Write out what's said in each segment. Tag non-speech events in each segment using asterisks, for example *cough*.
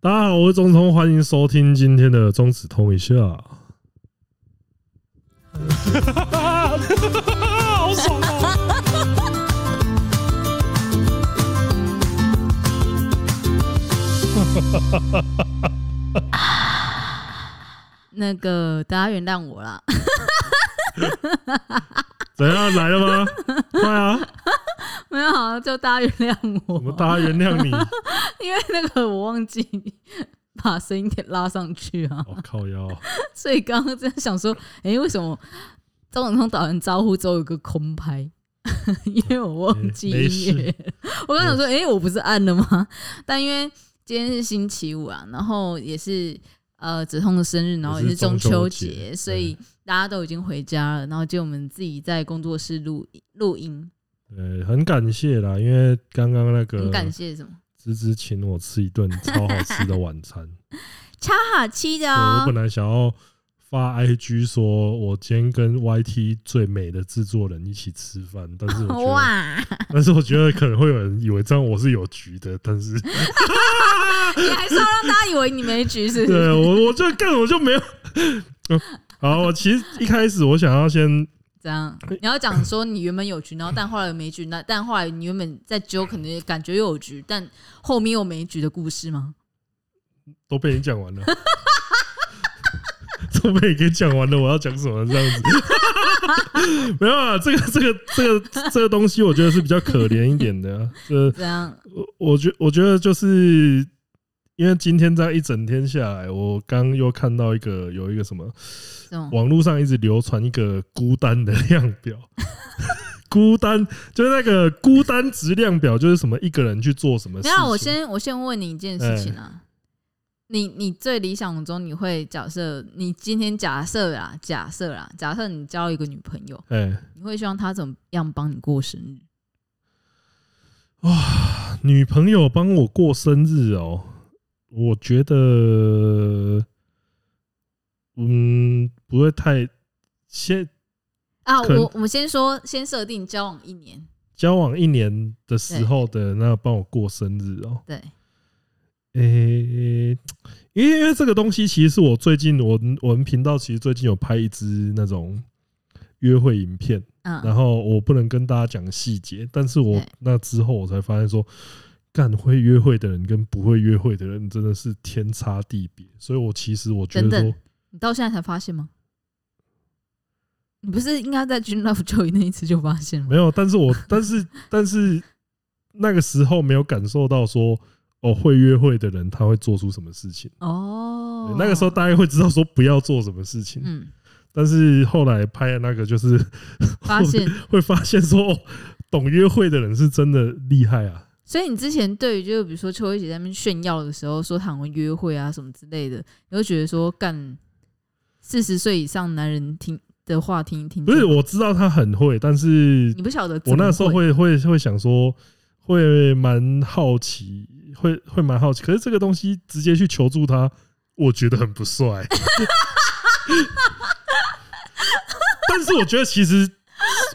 大家好，我是中通，欢迎收听今天的中指通一下。好爽啊！*laughs* 那个，大家原谅我啦。*laughs* 怎样来了吗？快啊！没有，好，就大家原谅我。我们大家原谅你，*laughs* 因为那个我忘记把声音给拉上去啊。我、哦、靠腰。*laughs* 所以刚刚在想说，哎、欸，为什么中指通导完招呼之后有个空拍？*laughs* 因为我忘记音乐。欸、我刚想说，哎、欸，我不是按了吗？但因为今天是星期五啊，然后也是。呃，子通的生日，然后也是中秋节，所以大家都已经回家了，然后就我们自己在工作室录录音。呃，很感谢啦，因为刚刚那个很感谢什么？芝芝请我吃一顿超好吃的晚餐，*laughs* 超好吃的哦。我本来想要。发 IG 说，我今天跟 YT 最美的制作人一起吃饭，但是哇但是我觉得可能会有人以为这样我是有局的，但是，*laughs* 你还是要让大家以为你没局是不是？对我，我就干，我就没有。*laughs* 好，我其实一开始我想要先这样，你要讲说你原本有局，然后但后来又没局，那但后来你原本在揪，可能感觉又有局，但后面又没局的故事吗？都被你讲完了。*laughs* 都被你给讲完了，我要讲什么？这样子 *laughs* 没有啊？这个、这个、这个、这个东西，我觉得是比较可怜一点的、啊。这样，我我觉我觉得就是因为今天这样一整天下来，我刚又看到一个有一个什么，网络上一直流传一个孤单的量表，*laughs* 孤单就是那个孤单值量表，就是什么一个人去做什么事情。那我先我先问你一件事情啊。你你最理想中你会假设你今天假设啦，假设啦，假设你交一个女朋友，欸、你会希望她怎么样帮你过生日？哇，女朋友帮我过生日哦，我觉得，嗯，不会太先啊。我我们先说，先设定交往一年，交往一年的时候的那帮我过生日哦，对。诶、欸，因为这个东西其实是我最近我我们频道其实最近有拍一支那种约会影片，然后我不能跟大家讲细节，但是我那之后我才发现说，干会约会的人跟不会约会的人真的是天差地别，所以我其实我觉得说，你到现在才发现吗？你不是应该在 Gin Love Joy 那一次就发现吗？没有，但是我 *laughs* 但是但是那个时候没有感受到说。哦，会约会的人他会做出什么事情？哦，那个时候大家会知道说不要做什么事情。嗯，但是后来拍的那个就是发现 *laughs* 会发现说，懂约会的人是真的厉害啊。所以你之前对于就比如说秋薇姐在那边炫耀的时候，说他会约会啊什么之类的，你会觉得说干四十岁以上男人听的话听一听。不是，我知道他很会，但是你不晓得我那时候会会会想说，会蛮好奇。会会蛮好奇，可是这个东西直接去求助他，我觉得很不帅。*laughs* 但是我觉得其实，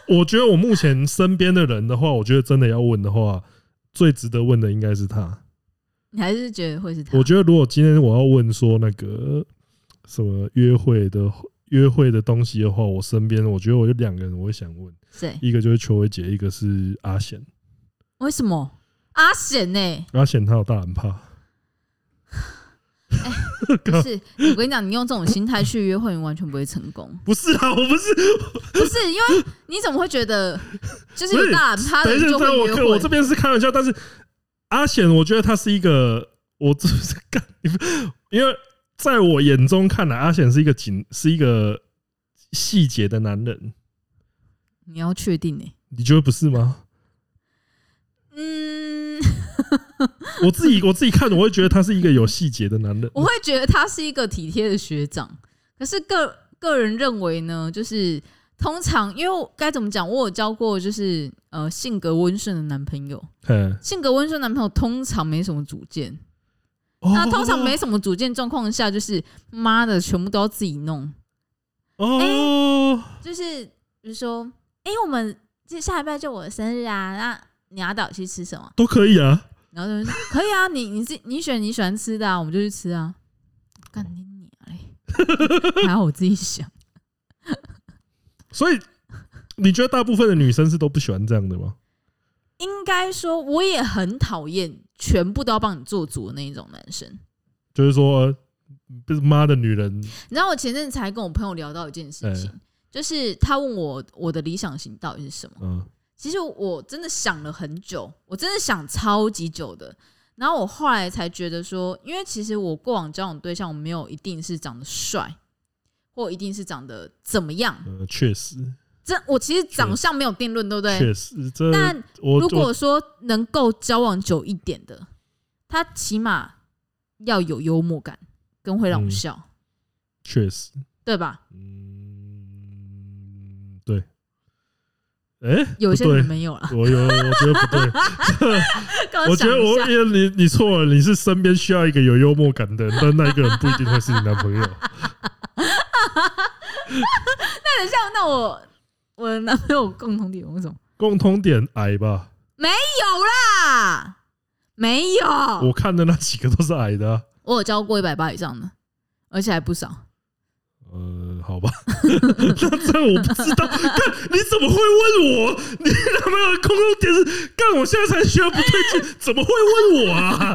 我觉得我目前身边的人的话，我觉得真的要问的话，最值得问的应该是他。你还是觉得会是他？我觉得如果今天我要问说那个什么约会的约会的东西的话，我身边我觉得我有两个人我会想问，谁？一个就是邱伟杰，一个是阿贤。为什么？阿贤呢、欸？阿贤他有大人怕。*laughs* 哎、欸，不是，我跟你讲，你用这种心态去约会，你完全不会成功。不是啊，我不是，*laughs* 不是，因为你怎么会觉得就是有大人怕的人就会约会？我我这边是开玩笑，但是阿显，我觉得他是一个，我这是干，因为在我眼中看来，阿显是一个紧，是一个细节的男人。你要确定呢、欸？你觉得不是吗？嗯。我自己我自己看，我会觉得他是一个有细节的男人。我会觉得他是一个体贴的学长。可是个个人认为呢，就是通常因为该怎么讲，我有交过就是呃性格温顺的男朋友。性格温顺男朋友通常没什么主见。那通常没什么主见状况下，就是妈的全部都要自己弄。哦，就是比如说，哎，我们这下礼拜就我的生日啊，那你要带我去吃什么？都可以啊。然后就说可以啊，你你自你选你喜欢吃的啊，我们就去吃啊。干你娘嘞！*laughs* 还好我自己想。所以你觉得大部分的女生是都不喜欢这样的吗？应该说，我也很讨厌全部都要帮你做主的那一种男生。就是说，就是妈的女人。你知道我前阵子才跟我朋友聊到一件事情，就是他问我我的理想型到底是什么？嗯，其实我真的想了很久，我真的想超级久的。然后我后来才觉得说，因为其实我过往交往对象，我没有一定是长得帅，或一定是长得怎么样。呃，确实，这我其实长相没有定论，对不对？确实，但如果说能够交往久一点的，他起码要有幽默感，跟会让我笑。嗯，确实，对吧？嗯，对。哎，有些人没有了。我有，我觉得不对。*laughs* 我觉得我因为你你错了，你是身边需要一个有幽默感的人，但那一个人不一定会是你男朋友。*laughs* 那等一下，那我我的男朋友共同点为什么？共同点矮吧？没有啦，没有。我看的那几个都是矮的啊。我有交过一百八以上的，而且还不少。呃，好吧，*laughs* 那这样我不知道。干，你怎么会问我？你男朋友的共同点是干？我现在才学不对劲，*laughs* 怎么会问我啊？*laughs* 啊？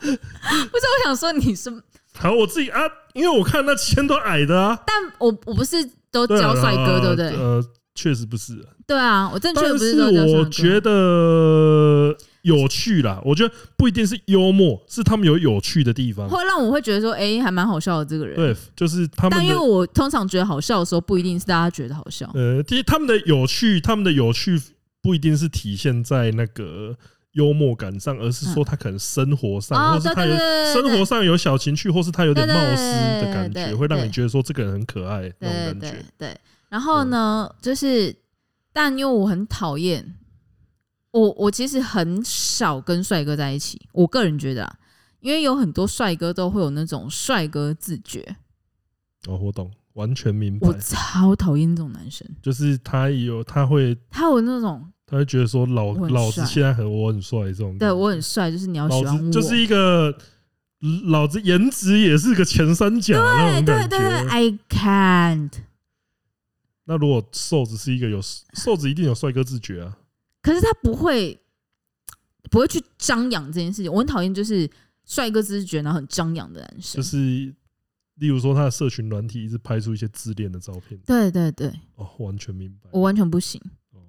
不是，我想说你是好，我自己啊，因为我看那七千多矮的啊。但我我不是都教帅哥，对不对？呃，确实不是。对啊，我正确不是都教帅哥。我觉得。有趣啦，我觉得不一定是幽默，是他们有有趣的地方，会让我会觉得说，哎、欸，还蛮好笑的这个人。对，就是他们。但因为我通常觉得好笑的时候，不一定是大家觉得好笑。呃，其实他们的有趣，他们的有趣不一定是体现在那个幽默感上，而是说他可能生活上，嗯、或是他有生活上有小情趣，或是他有点冒失的感觉，会让你觉得说这个人很可爱那种感觉。对，然后呢，就是，但因为我很讨厌。我我其实很少跟帅哥在一起，我个人觉得啊，因为有很多帅哥都会有那种帅哥自觉。哦，我懂，完全明白。我超讨厌这种男生，就是他有他会他有那种，他会觉得说老老子现在很我很帅这种。对我很帅，就是你要喜欢我，就是一个老子颜值也是个前三甲那种感觉。对对对，I can't。那如果瘦子是一个有瘦子，一定有帅哥自觉啊。可是他不会，不会去张扬这件事情。我很讨厌就是帅哥自觉然后很张扬的男生。就是例如说他的社群软体一直拍出一些自恋的照片。对对对。哦，完全明白。我完全不行。哦，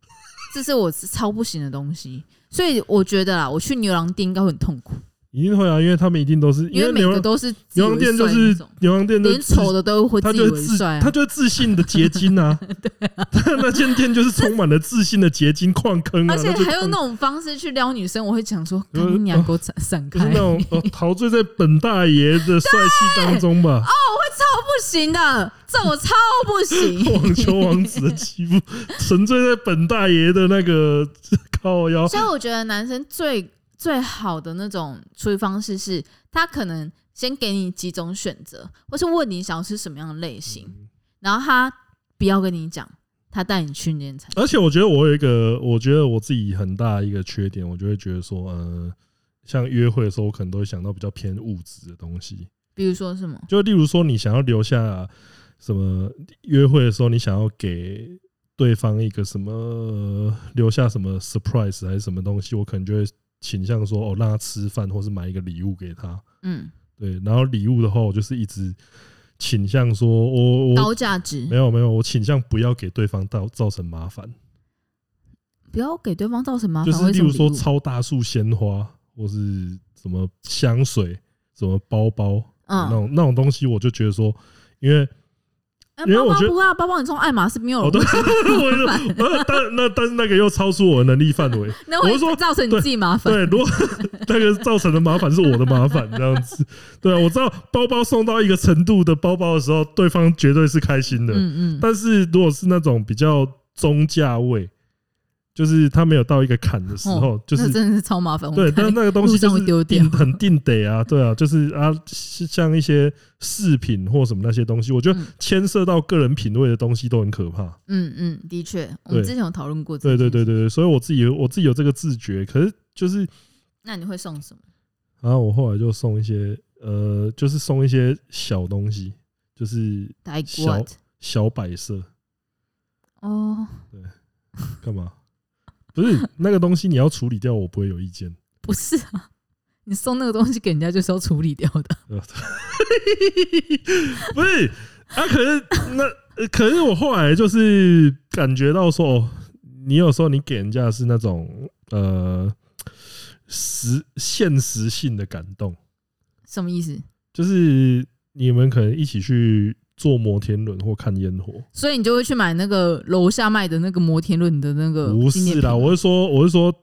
*laughs* 这是我超不行的东西。所以我觉得啦，我去牛郎店应该会很痛苦。一定会啊，因为他们一定都是，因为每个都是牛郎店，就是牛郎店，连丑的都会自以为帅，他就是自信的结晶啊。*laughs* 对啊，*laughs* 那间店就是充满了自信的结晶矿坑啊。而且还用那种方式去撩女生，我会讲说：“你娘给我闪闪开！*laughs* ”那种陶醉在本大爷的帅气当中吧。哦，我会超不行的，这我超不行。网球王子的欺负，沉醉在本大爷的那个靠腰。所以我觉得男生最。最好的那种处理方式是，他可能先给你几种选择，或是问你想要吃什么样的类型，然后他不要跟你讲，他带你去那间餐厅。而且我觉得我有一个，我觉得我自己很大一个缺点，我就会觉得说，呃，像约会的时候，我可能都会想到比较偏物质的东西，比如说什么？就例如说，你想要留下什么？约会的时候，你想要给对方一个什么？留下什么 surprise 还是什么东西？我可能就会。倾向说哦，让他吃饭，或是买一个礼物给他。嗯，对。然后礼物的话，我就是一直倾向说，我我高价值没有没有，我倾向不要给对方造造成麻烦，不要给对方造成麻烦。就是例如说超大束鲜花，或是什么香水、什么包包，嗯，那种那种东西，我就觉得说，因为。因为我觉得不会啊，包包你送爱马仕没有，*laughs* 但那但是那个又超出我的能力范围。*laughs* 我是说造成你自己麻烦。对，如果 *laughs* 那个造成的麻烦是我的麻烦，这样子。对啊，我知道包包送到一个程度的包包的时候，对方绝对是开心的。嗯嗯。但是如果是那种比较中价位，就是它没有到一个坎的时候，就是真的是超麻烦。对，但是那个东西就是定很定得啊，对啊，就是啊，像一些饰品或什么那些东西，我觉得牵涉到个人品味的东西都很可怕。嗯嗯，的确，我们之前有讨论过。对对对对对，所以我自己我自己有这个自觉，可是就是，那你会送什么？然后我后来就送一些，呃，就是送一些小东西，就是小小摆设。哦，对，干嘛？不是那个东西你要处理掉，我不会有意见。不是啊，你送那个东西给人家就是要处理掉的。*laughs* 不是啊，可是那可是我后来就是感觉到说，你有时候你给人家是那种呃实现实性的感动。什么意思？就是你们可能一起去。坐摩天轮或看烟火，所以你就会去买那个楼下卖的那个摩天轮的那个。不是啦，我是说，我是说，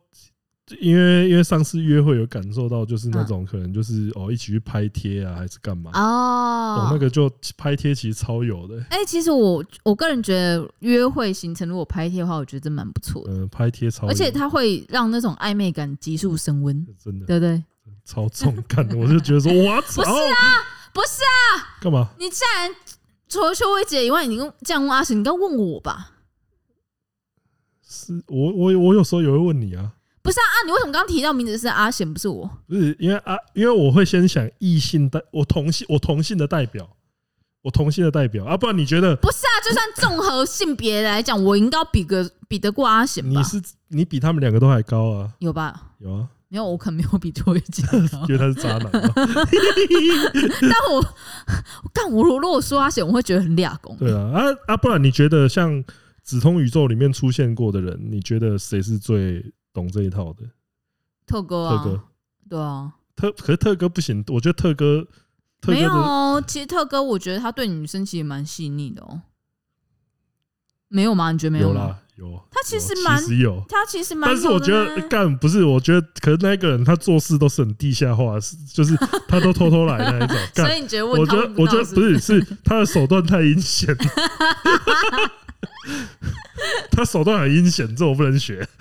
因为因为上次约会有感受到，就是那种可能就是哦一起去拍贴啊，还是干嘛哦，那个就拍贴其实超有的。哎，其实我我个人觉得约会行程如果拍贴的话，我觉得真蛮不错的。嗯，拍贴超，而且它会让那种暧昧感急速升温，真的，对不对？超重感的，我就觉得说，*laughs* 我操！不是啊，不是啊，干嘛？你竟然。除了邱薇姐以外，你跟这样问阿贤，你该问我吧？是我我我有时候也会问你啊。不是啊啊！你为什么刚刚提到名字是阿贤，不是我？不是因为啊，因为我会先想异性代，我同性我同性的代表，我同性的代表啊，不然你觉得？不是啊，就算综合性别来讲，我应该比个比得过阿贤吧？你是你比他们两个都还高啊？有吧？有啊。没有，我可能没有比周伟杰高，*laughs* 觉得他是渣男。*laughs* 但我但我如果说阿贤，我会觉得很俩公。对啊，啊啊，不然你觉得像紫通宇宙里面出现过的人，你觉得谁是最懂这一套的？特哥啊，特哥，对啊，特可是特哥不行，我觉得特哥，特哥没有，其实特哥我觉得他对女生其实蛮细腻的哦。没有吗？你觉得没有吗？有，他其实蛮，其实有，他其实蛮。但是我觉得干不是，我觉得可是那个人他做事都是很地下化，是就是他都偷偷来的那一种。*laughs* 所以你觉得？我觉得我觉得不是，是他的手段太阴险。*laughs* 他手段很阴险，这我不能学。*laughs*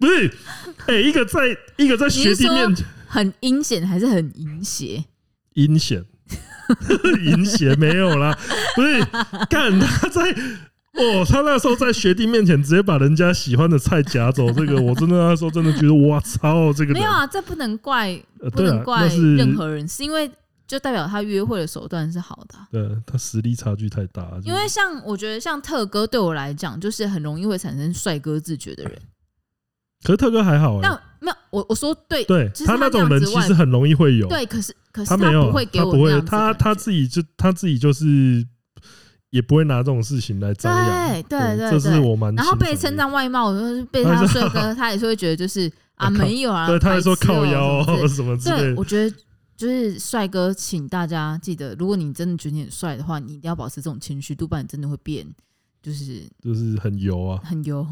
不是，哎，一个在一个在学弟面前很阴险，还是很阴邪？阴险，阴邪没有啦。不是，干他在。哦，他那时候在学弟面前直接把人家喜欢的菜夹走，这个我真的那时候真的觉得，哇操，这个没有啊，这不能怪，不能怪任何人，是因为就代表他约会的手段是好的。对，他实力差距太大。因为像我觉得像特哥对我来讲，就是很容易会产生帅哥自觉的人。可是特哥还好，但没有我我说对对，他那种人其实很容易会有。对，可是可是他没有，他不会给我，他不会，他他自己就他自己就是。也不会拿这种事情来张扬，对对对，这是我蛮。然后被称赞外貌，就是被他帅哥，他也是会觉得就是啊 *laughs* 没有啊，对，他还说靠腰什么之类。对，我觉得就是帅哥，请大家记得，如果你真的觉得你很帅的话，你一定要保持这种谦虚，不然你真的会变，就是就是很油啊，很油，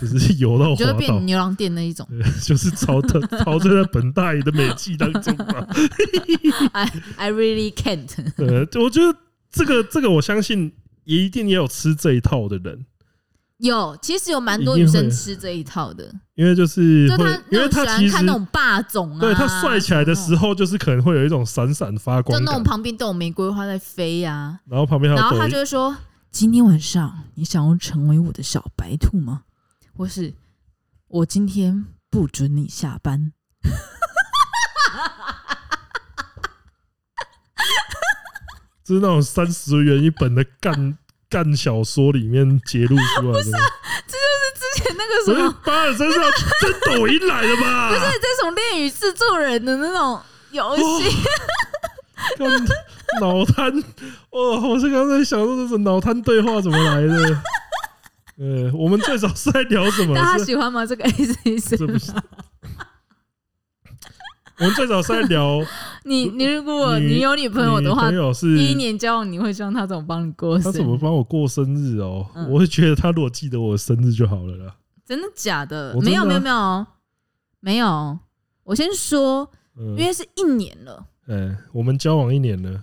就是油到就会变牛郎店那一种，*laughs* 就是陶醉陶醉在本大爷的美气当中吧。*laughs* I I really can't。对，我觉得这个这个我相信。也一定也有吃这一套的人，有，其实有蛮多女生吃这一套的，因为就是会，因为他喜欢看那种霸总啊，对他帅起来的时候，就是可能会有一种闪闪发光，就那种旁边都有玫瑰花在飞呀，然后旁边还有，然后他就会说：“今天晚上你想要成为我的小白兔吗？或是我今天不准你下班？” *laughs* 就是那种三十元一本的干干小说里面揭露出来的，不是，这就是之前那个什么巴尔身上这抖音来的吧？不是这种恋与制作人的那种游戏，脑瘫哦！我是刚才想说，这种脑瘫对话怎么来的？*laughs* 呃，我们最早是在聊什么？大家喜欢吗？这个 A C C。我们最早是在聊 *laughs* 你，你如果你有女朋友的话，第一年交往你会希望他怎么帮你过生日？他怎么帮我过生日哦？我会觉得他如果记得我的生日就好了啦。真的假的？没有没有没有没有。我先说，因为是一年了。嗯，我们交往一年了。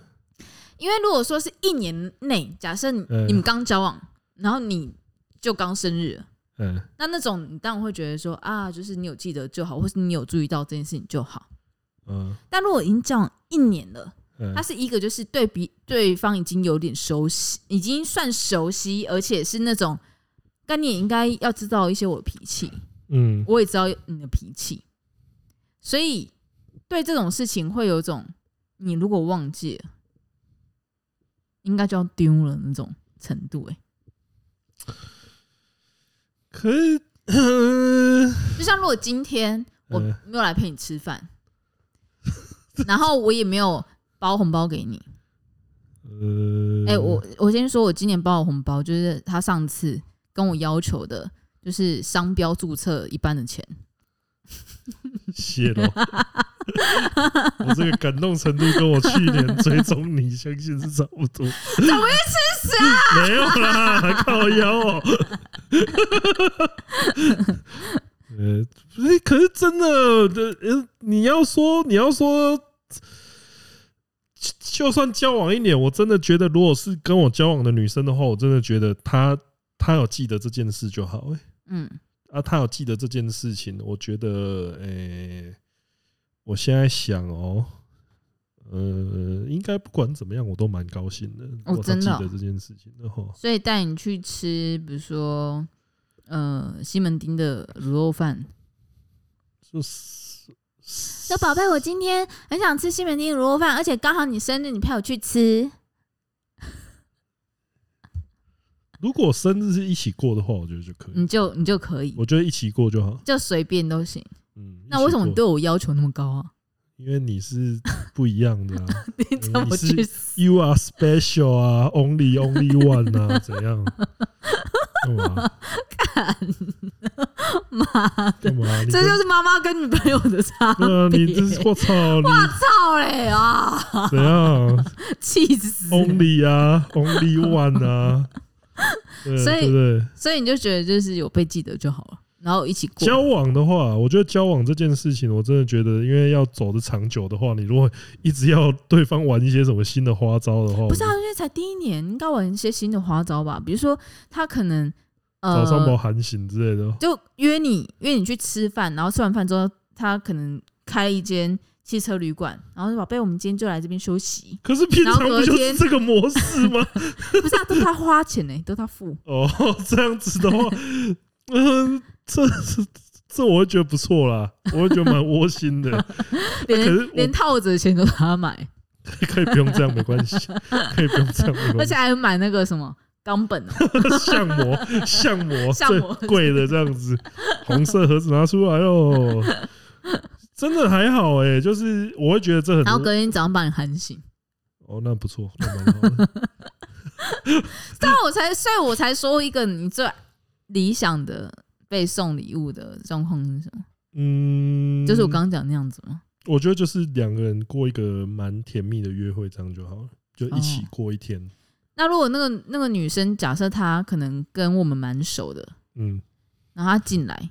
因为如果说是一年内，假设你们刚交往，然后你就刚生日，嗯，那那种你当然会觉得说啊，就是你有记得就好，或是你有注意到这件事情就好。嗯，但如果已经交往一年了，他是一个就是对比对方已经有点熟悉，已经算熟悉，而且是那种，但你也应该要知道一些我的脾气，嗯，我也知道你的脾气，所以对这种事情会有种，你如果忘记了，应该就要丢了那种程度，欸，哎，可以，就像如果今天我没有来陪你吃饭。然后我也没有包红包给你。呃，哎，我我先说，我今年包的红包就是他上次跟我要求的，就是商标注册一半的钱。*laughs* 谢了，我这个感动程度跟我去年追踪你，相信是差不多。怎么会吃屎啊？*laughs* 没有啦，还靠腰哦。*laughs* 呃，可是真的，呃，你要说，你要说。就算交往一年，我真的觉得，如果是跟我交往的女生的话，我真的觉得她她有记得这件事就好。哎，嗯，啊，她有记得这件事情，我觉得，诶、欸，我现在想哦，呃，应该不管怎么样，我都蛮高兴的。我真的记得这件事情的话，所以带你去吃，比如说，呃，西门町的卤肉饭，就是。说宝贝，我今天很想吃西门町卤肉饭，而且刚好你生日，你陪我去吃。*laughs* 如果生日是一起过的话，我觉得就可以。你就你就可以，我觉得一起过就好，就随便都行。嗯，那为什么你对我要求那么高啊？因为你是不一样的啊，*laughs* 你怎么去？You are special 啊，only only one 啊，*laughs* 怎样？看，妈的，这就是妈妈跟女朋友的差别。你这是我操，我操嘞啊！怎样？气死！Only 啊，Only one 啊。*laughs* 所以，对，所以你就觉得就是有被记得就好了。然后一起过交往的话，我觉得交往这件事情，我真的觉得，因为要走的长久的话，你如果一直要对方玩一些什么新的花招的话，不是啊，因为才第一年，应该玩一些新的花招吧？比如说，他可能呃早上把我喊醒之类的，就约你约你去吃饭，然后吃完饭之后，他可能开一间汽车旅馆，然后说宝贝，我们今天就来这边休息。*laughs* 可是平常不就是这个模式吗？*laughs* 不是啊，都他花钱呢，都他付。*laughs* 哦，这样子的话，嗯。这这 *laughs* 这我会觉得不错啦，我会觉得蛮窝心的。*laughs* 连可是连套子的钱都他买，*laughs* 可以不用这样没关系，可以不用这样没关系。而且还买那个什么钢本相模相模最贵的这样子，红色盒子拿出来哦，真的还好哎、欸，就是我会觉得这很。然后隔天早上把你喊醒，哦，那不错，那蛮好的。这样我才，所以我才说一个你最理想的。被送礼物的状况是什么？嗯，就是我刚刚讲那样子吗？我觉得就是两个人过一个蛮甜蜜的约会，这样就好了，就一起过一天。哦、那如果那个那个女生假设她可能跟我们蛮熟的，嗯，然后她进来，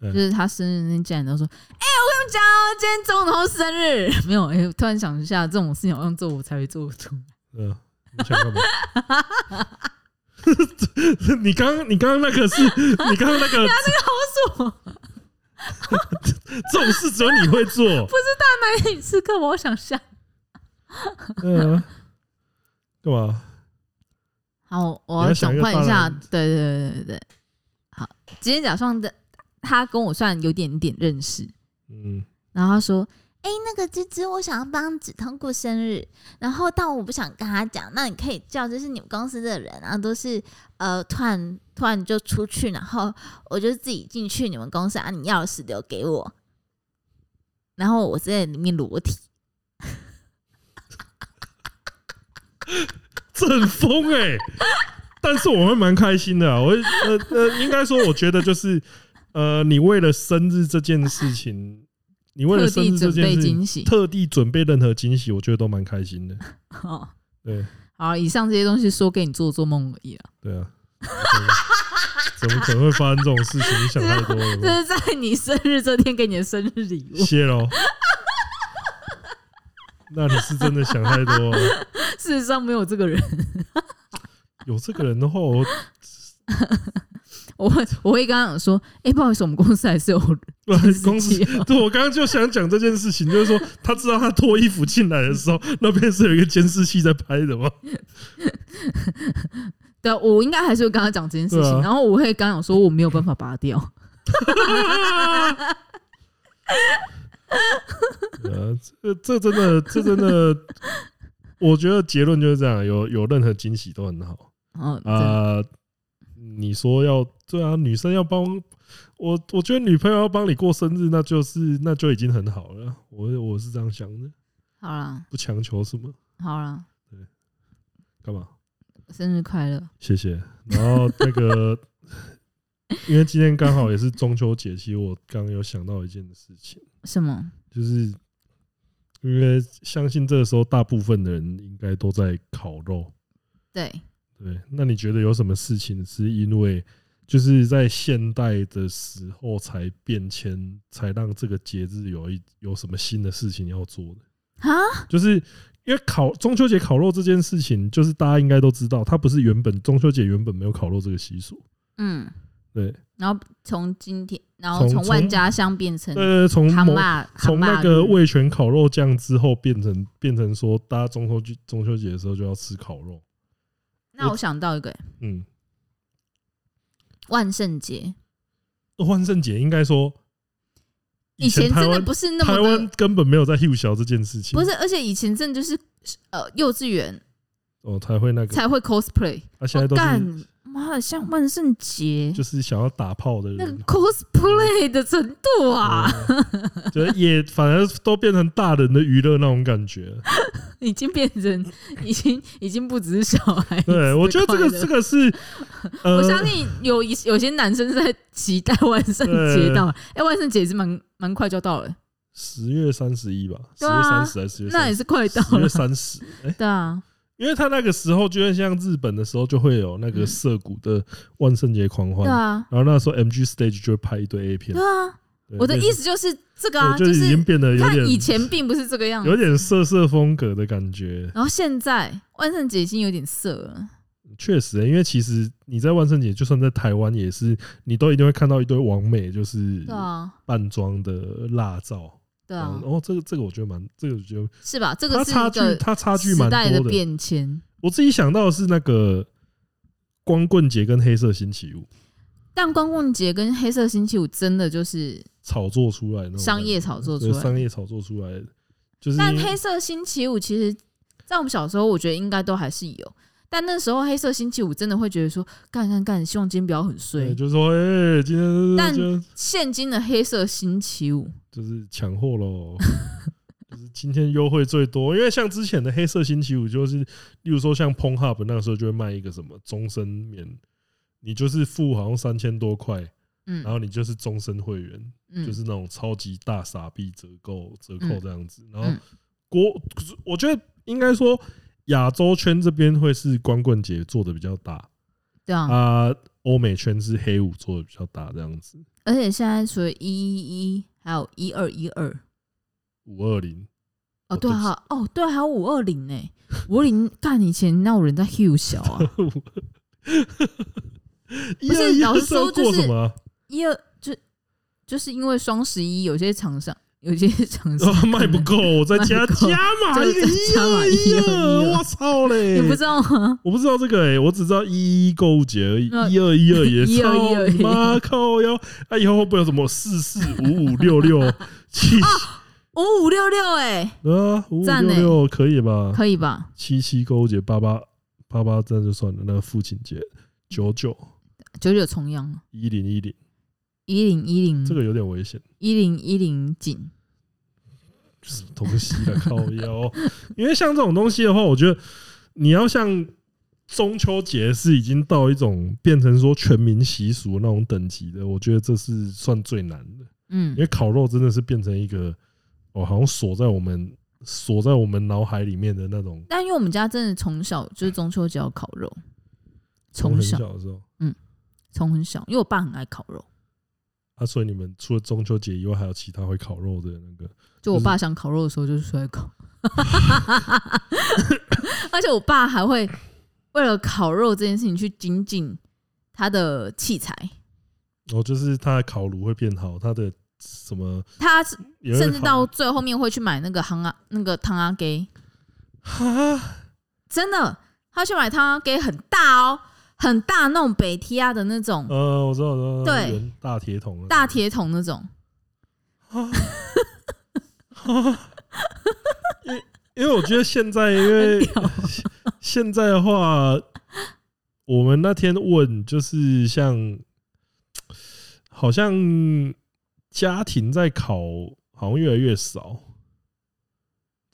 就是她生日那天进来都说：“哎、欸，我跟你们讲，今天中午头生日。” *laughs* 没有，哎、欸，突然想一下，这种事情好像做我才会做得出来。嗯、呃，你想干嘛？*laughs* *laughs* 你刚刚你刚刚那个是 *laughs* 你刚刚那个，那个好爽。*laughs* 这种事只有你会做，不是大男人吃客，我想象。嗯，干嘛？好，我要转换一下。对对对对对，好，今天早上的他跟我算有点点认识，嗯，然后他说。哎、那个芝芝，我想要帮子通过生日，然后但我不想跟他讲，那你可以叫就是你们公司的人啊，都是呃突然突然就出去，然后我就自己进去你们公司啊，你钥匙留给我，然后我在里面裸体，这很疯哎、但是我会蛮开心的、我呃呃，应该说我觉得就是呃，你为了生日这件事情。你为了生日这件事，特地准备任何惊喜，我觉得都蛮开心的。*laughs* 哦，对，好，以上这些东西说给你做做梦而已啊。对啊，怎么可能会发生这种事情？你想太多了。这是在你生日这天给你的生日礼物。谢喽。那你是真的想太多了。*laughs* 事实上没有这个人。有这个人的话，我我会我会跟他讲说，哎、欸，不好意思，我们公司还是有 *laughs* 公司。对，我刚刚就想讲这件事情，就是说他知道他脱衣服进来的时候，那边是有一个监视器在拍的吗？*laughs* 对，我应该还是会跟他讲这件事情，啊、然后我会跟他讲说我没有办法拔掉。呃，*laughs* 这这真的，这真的，我觉得结论就是这样，有有任何惊喜都很好。啊、呃，你说要对啊，女生要帮我，我觉得女朋友要帮你过生日，那就是那就已经很好了。我我是这样想的。好了，不强求什么。好了，对，干嘛？生日快乐，谢谢。然后那个，*laughs* 因为今天刚好也是中秋节，其实我刚刚有想到一件事情。什么？就是因为相信这个时候大部分的人应该都在烤肉。对。对，那你觉得有什么事情是因为就是在现代的时候才变迁，才让这个节日有一有什么新的事情要做的？啊？就是因为烤中秋节烤肉这件事情，就是大家应该都知道，它不是原本中秋节原本没有烤肉这个习俗。嗯，对。然后从今天，然后从万家香变成呃，从从那个味全烤肉酱之后，变成变成说，大家中秋节中秋节的时候就要吃烤肉。那我想到一个，嗯，万圣节。万圣节应该说，以前真的不是那么台湾根本没有在幼小这件事情。不是，而且以前真的就是呃幼稚园哦才会那个才会 cosplay，啊现在都是。妈的，像万圣节，就是想要打炮的人，那个 cosplay 的程度啊，也反而都变成大人的娱乐那种感觉，*laughs* 已经变成，已经已经不只是小孩。对，我觉得这个这个是，我相信有一有些男生是在期待万圣节到，哎，万圣节也是蛮蛮快就到了，十月三十一吧，十月三十还是十月？那也是快到了，十月三十，哎，对啊。因为他那个时候，就像日本的时候，就会有那个涩谷的万圣节狂欢。对啊。然后那时候 MG Stage 就会拍一堆 A 片。对啊。我的意思就是这个啊，就已经变得有点。以前并不是这个样子。有点涩涩风格的感觉。然后现在万圣节已经有点涩了。确实，因为其实你在万圣节，就算在台湾也是，你都一定会看到一堆网美，就是扮装的辣照。对啊，哦，这个这个我觉得蛮，这个就是吧，这个是差距，它差距蛮多的变迁。我自己想到的是那个光棍节跟黑色星期五，但光棍节跟黑色星期五真的就是炒作出来的商业炒作出来，商业炒作出来的，就是。但黑色星期五其实，在我们小时候，我觉得应该都还是有。但那时候黑色星期五真的会觉得说，干干干，希望今天不要很衰。就是说，哎，今天。但现今的黑色星期五。就是抢货喽，*laughs* 就是今天优惠最多，因为像之前的黑色星期五，就是例如说像 Pornhub 那个时候就会卖一个什么终身免，你就是付好像三千多块，然后你就是终身会员，就是那种超级大傻逼折扣折扣这样子，然后国我觉得应该说亚洲圈这边会是光棍节做的比较大，对啊，啊，欧美圈是黑五做的比较大这样子，而且现在除了一一一。还有一二一二。五二零。哦，对啊，哦对，还有五二零呢，五二零 *laughs* 干以前那有人在 Hugh 小啊，*laughs* 不是老实说就是一二就就是因为双十一有些厂商。有些 *laughs* 厂商卖不够，我再加加码一个一二一二，我操嘞！你不知道吗？我不知道这个哎，我只知道一一购物节而已，一二一二也 *laughs* 操妈靠哟！啊，以后会不会有什么四四五五六六 *laughs* 七五五六六哎？啊，五五六六可以吧？可以吧？七七购物节八八八八，这样就算了。那父亲节九九九九重阳一零一零一零一零，这个有点危险。一零一零紧。什么东西的靠腰？*laughs* 因为像这种东西的话，我觉得你要像中秋节是已经到一种变成说全民习俗那种等级的，我觉得这是算最难的。嗯，因为烤肉真的是变成一个哦，好像锁在我们锁在我们脑海里面的那种。但因为我们家真的从小就是中秋节要烤肉，从小的时候，嗯，从很小，因为我爸很爱烤肉。啊，所以你们除了中秋节以外，还有其他会烤肉的那个？就我爸想烤肉的时候，就是出来烤。*laughs* 而且我爸还会为了烤肉这件事情去精进他的器材。哦，就是他的烤炉会变好，他的什么？他甚至到最后面会去买那个汤啊，那个汤阿给。哈，真的，他去买汤阿给很大哦，很大那种北提啊的那种。呃，我知道，我知道，对，大铁桶，大铁桶那种。哈，因因为我觉得现在，因为现在的话，我们那天问就是像。好像家庭在考，好像越来越少。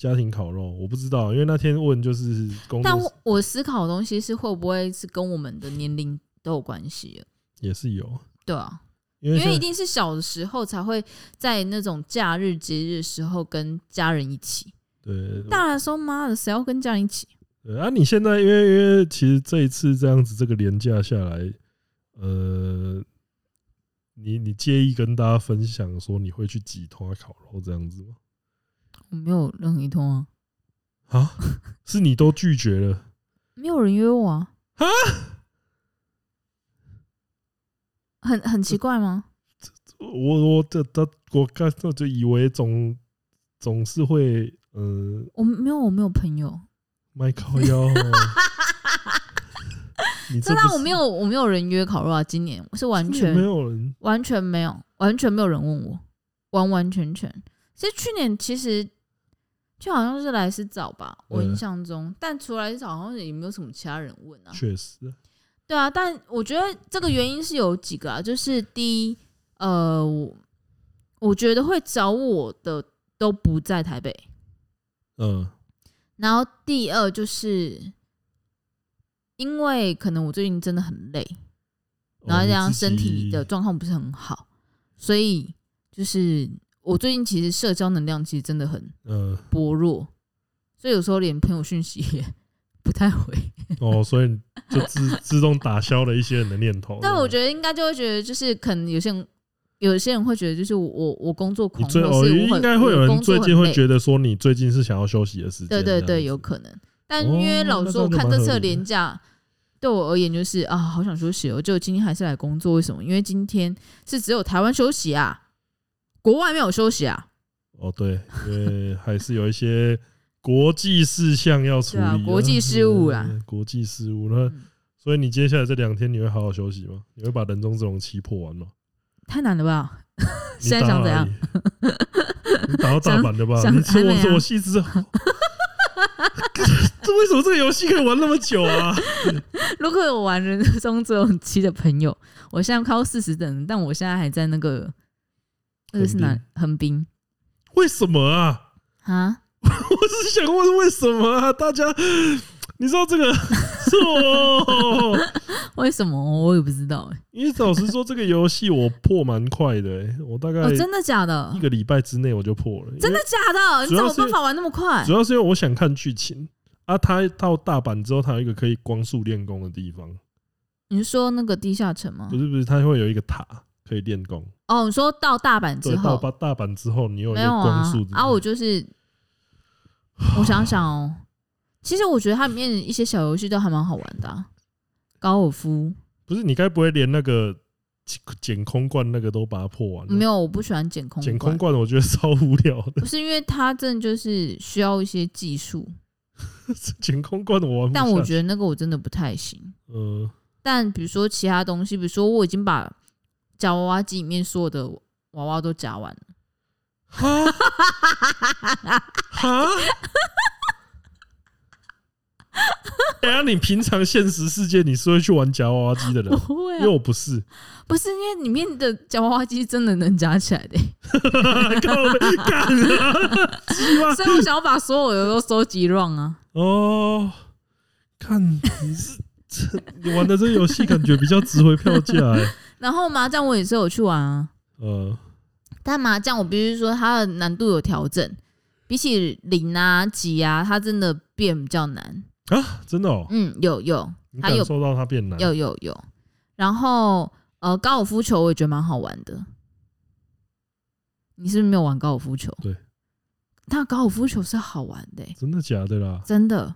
家庭烤肉，我不知道，因为那天问就是工作。但我思考的东西是会不会是跟我们的年龄都有关系？也是有，对啊，因为因为一定是小的时候才会在那种假日节日的时候跟家人一起。对，大的时候妈的，谁要跟家人一起？对啊，你现在因为因为其实这一次这样子，这个连假下来，呃。你你介意跟大家分享说你会去几团烤肉这样子吗？我没有任何一通啊！啊，*laughs* 是你都拒绝了？没有人约我啊？啊？很很奇怪吗？*laughs* 我我这这我刚才就以为总总是会嗯、呃，我没有我没有朋友，麦烤腰。真的，我没有，我没有人约烤肉啊！今年是完全没有人，完全没有，完全没有人问我，完完全全。其实去年其实就好像是来是早吧，我印象中。但除了来斯藻，好像也没有什么其他人问啊。确实，对啊。但我觉得这个原因是有几个啊，就是第一，呃，我我觉得会找我的都不在台北，嗯。然后第二就是。因为可能我最近真的很累，然后这样身体的状况不是很好，所以就是我最近其实社交能量其实真的很薄弱，所以有时候连朋友讯息也 *laughs* 不太回。哦，所以就自自动打消了一些人的念头。但我觉得应该就会觉得，就是可能有些人有些人会觉得，就是我我工作狂，最哦，应该会有人最近会觉得说你最近是想要休息的时间。对对对，有可能。但因为老实说，我看这次廉价。对我而言，就是啊，好想休息哦。就今天还是来工作，为什么？因为今天是只有台湾休息啊，国外没有休息啊。哦，对，因为还是有一些国际事项要处理，啊，国际事务啦，*laughs* 国际事务。那所以你接下来这两天你会好好休息吗？你会把人中这种期破完吗？太难了吧？现在想怎样？你打到大阪的吧？你说我说我戏之后。*laughs* 这为什么这个游戏可以玩那么久啊？如果有玩人中这种期的朋友，我现在靠四十等，但我现在还在那个那个是哪？横滨？为什么啊？啊？*laughs* 我是想问为什么啊？大家。你知道这个错？*laughs* 为什么我也不知道哎。因为老实说，这个游戏我破蛮快的哎，我大概真的假的？一个礼拜之内我就破了。真的假的？你怎么有办法玩那么快？主要是因为我想看剧情啊。他到大阪之后，他有一个可以光速练功的地方。你是说那个地下城吗？不是不是，他会有一个塔可以练功。哦，你说到大阪之后，到大阪之后，你有一个光速啊？我就是 *sighs* 我想想哦。其实我觉得它里面一些小游戏都还蛮好玩的，啊，高尔夫不是你该不会连那个捡空罐那个都把它破完？没有，我不喜欢捡空捡空罐，我觉得超无聊的。不是因为它真的就是需要一些技术，*laughs* 捡空罐我玩，但我觉得那个我真的不太行。嗯，但比如说其他东西，比如说我已经把夹娃娃机里面所有的娃娃都夹完了。哈哈哎呀，你平常现实世界你是会去玩夹娃娃机的人？不会，因为我不是。不是因为里面的夹娃娃机真的能夹起来的。*laughs* 所以我想要把所有的都收集 run 啊。哦，看你是你玩的这个游戏，感觉比较值回票价哎。然后麻将我也是有去玩啊。呃，但麻将我必须说它的难度有调整，比起零啊几啊，它真的变比较难。啊，真的哦，嗯，有有，你感受到它变难，有有有。然后呃，高尔夫球我也觉得蛮好玩的。你是不是没有玩高尔夫球？对，但高尔夫球是好玩的。欸，真的假的啦？真的，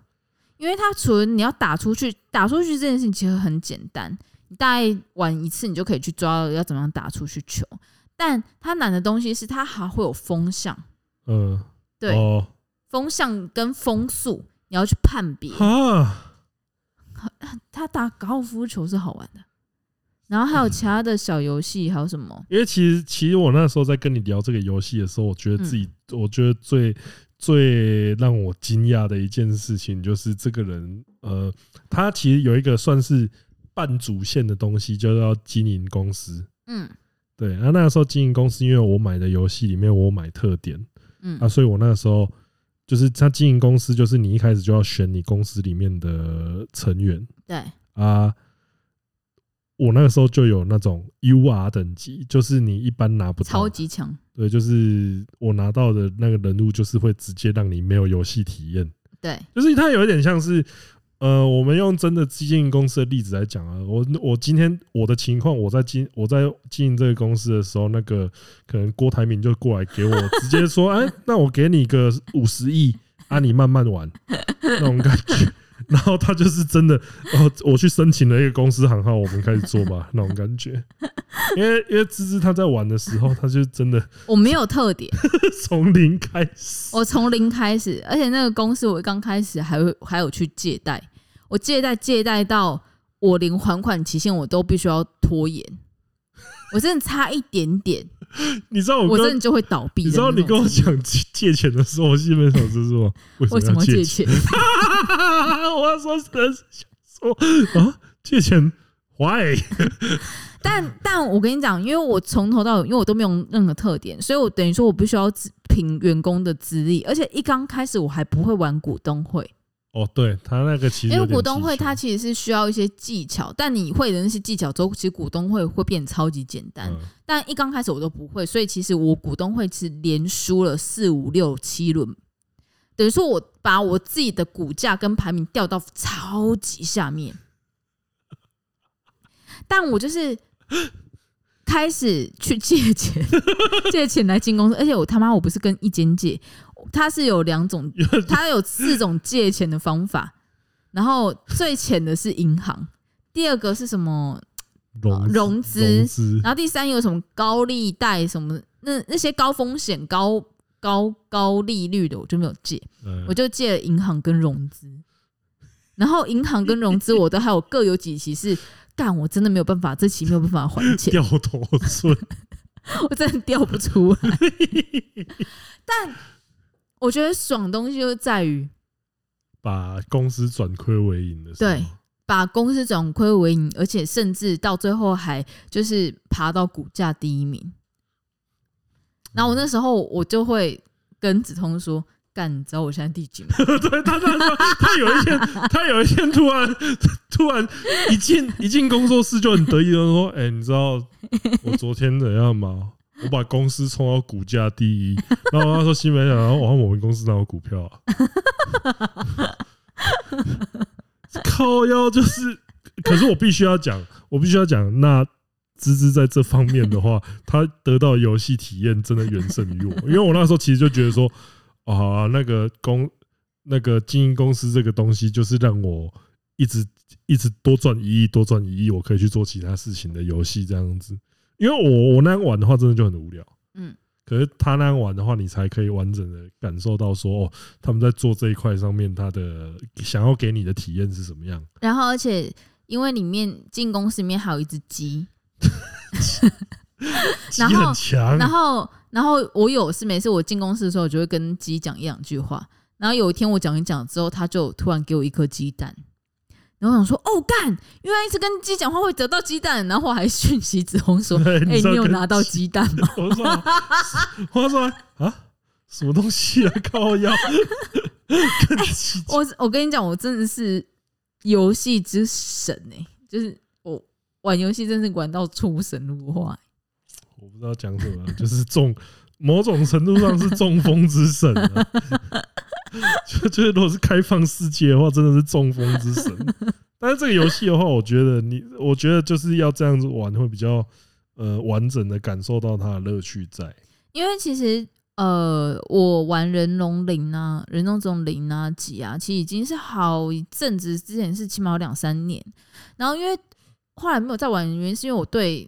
因为它除了你要打出去，打出去这件事情其实很简单，你大概玩一次，你就可以去抓要怎么样打出去球。但它难的东西是它还会有风向，嗯，对，哦、风向跟风速你要去判别。啊，他打高尔夫球是好玩的，然后还有其他的小游戏，还有什么？因为其实其实我那时候在跟你聊这个游戏的时候，我觉得自己，嗯、我觉得最最让我惊讶的一件事情就是这个人，呃，他其实有一个算是半主线的东西，就是要经营公司，嗯。对，啊，那个时候经营公司，因为我买的游戏里面我买特点，嗯。啊，所以我那个时候就是他经营公司，就是你一开始就要选你公司里面的成员，对。啊，我那个时候就有那种 UR 等级，就是你一般拿不到，超级强，对，就是我拿到的那个人物，就是会直接让你没有游戏体验，对，就是它有一点像是。呃，我们用真的基金公司的例子来讲啊，我我今天我的情况，我在经我在经营这个公司的时候，那个可能郭台铭就过来给我直接说，*laughs* 哎，那我给你个五十亿，啊，你慢慢玩那种感觉。然后他就是真的，哦，我去申请了一个公司行号，我们开始做吧，那种感觉。因为因为芝芝他在玩的时候，他就真的我没有特点，*laughs* 从零开始，我从零开始，而且那个公司我刚开始还会还有去借贷，我借贷借贷到我连还款期限我都必须要拖延，我真的差一点点。*laughs* 你知道我，我真的就会倒闭。你知道你跟我讲借借钱的时候，我心里面想是说，*laughs* 为什么要借钱？*laughs* 我要说，说啊，借钱，why？但但我跟你讲，因为我从头到尾，因为我都没有任何特点，所以我等于说我不需要凭员工的资历，而且一刚开始我还不会玩股东会。哦，对他那个其实，因为股东会他其实是需要一些技巧，但你会的那些技巧之后，其实股东会会变超级简单。但一刚开始我都不会，所以其实我股东会是连输了四五六七轮，等于说我把我自己的股价跟排名掉到超级下面。但我就是开始去借钱，*laughs* 借钱来进公司，而且我他妈我不是跟一间借。它是 *laughs* 有两种，它有四种借钱的方法，然后最浅的是银行，第二个是什么？融资，然后第三有什么高利贷什么，那那些高风险、高高高利率的我就没有借，我就借了银行跟融资，然后银行跟融资我都还有各有几期是 *laughs* 干，我真的没有办法，这期没有办法还钱，掉头寸，*laughs* 我真的掉不出来，但。我觉得爽东西就在于把公司转亏为盈的时候，对，把公司转亏为盈，而且甚至到最后还就是爬到股价第一名。然后我那时候我就会跟子通说：“干，你知道我现在第几吗？” *laughs* 对，他他说他有一天 *laughs* 他有一天突然突然一进一进工作室就很得意的说：“哎，你知道我昨天怎样吗？”我把公司冲到股价第一，然后他说新闻，然后我我们公司哪有股票啊？靠腰就是，可是我必须要讲，我必须要讲，那芝芝在这方面的话，他得到游戏体验真的远胜于我，因为我那时候其实就觉得说，啊，那个公那个经营公司这个东西，就是让我一直一直多赚一亿，多赚一亿，我可以去做其他事情的游戏这样子。因为我我那样玩的话，真的就很无聊。嗯，可是他那样玩的话，你才可以完整的感受到说，哦，他们在做这一块上面，他的想要给你的体验是什么样。然后，而且因为里面进公司里面还有一只鸡，*laughs* 鸡很强。然后，然后我有事没事，我进公司的时候，我就会跟鸡讲一两句话。然后有一天我讲一讲之后，他就突然给我一颗鸡蛋。然后我想说，哦干，原来一直跟鸡讲话会得到鸡蛋，然后我还讯息子红说，*laughs* 哎、欸，你有拿到鸡蛋吗？*laughs* 我说，我说啊，什么东西啊，靠腰。欸、我我跟你讲，我真的是游戏之神哎、欸，就是我玩游戏真是玩到出神入化。我不知道讲什么，就是中某种程度上是中风之神、啊。*laughs* *laughs* 就觉得如果是开放世界的话，真的是中风之神。*laughs* 但是这个游戏的话，我觉得你，我觉得就是要这样子玩，会比较呃完整的感受到它的乐趣在。因为其实呃，我玩人龙零啊，人龙这种零啊几啊，其实已经是好一阵子之前，是起码有两三年。然后因为后来没有再玩，原因是因为我对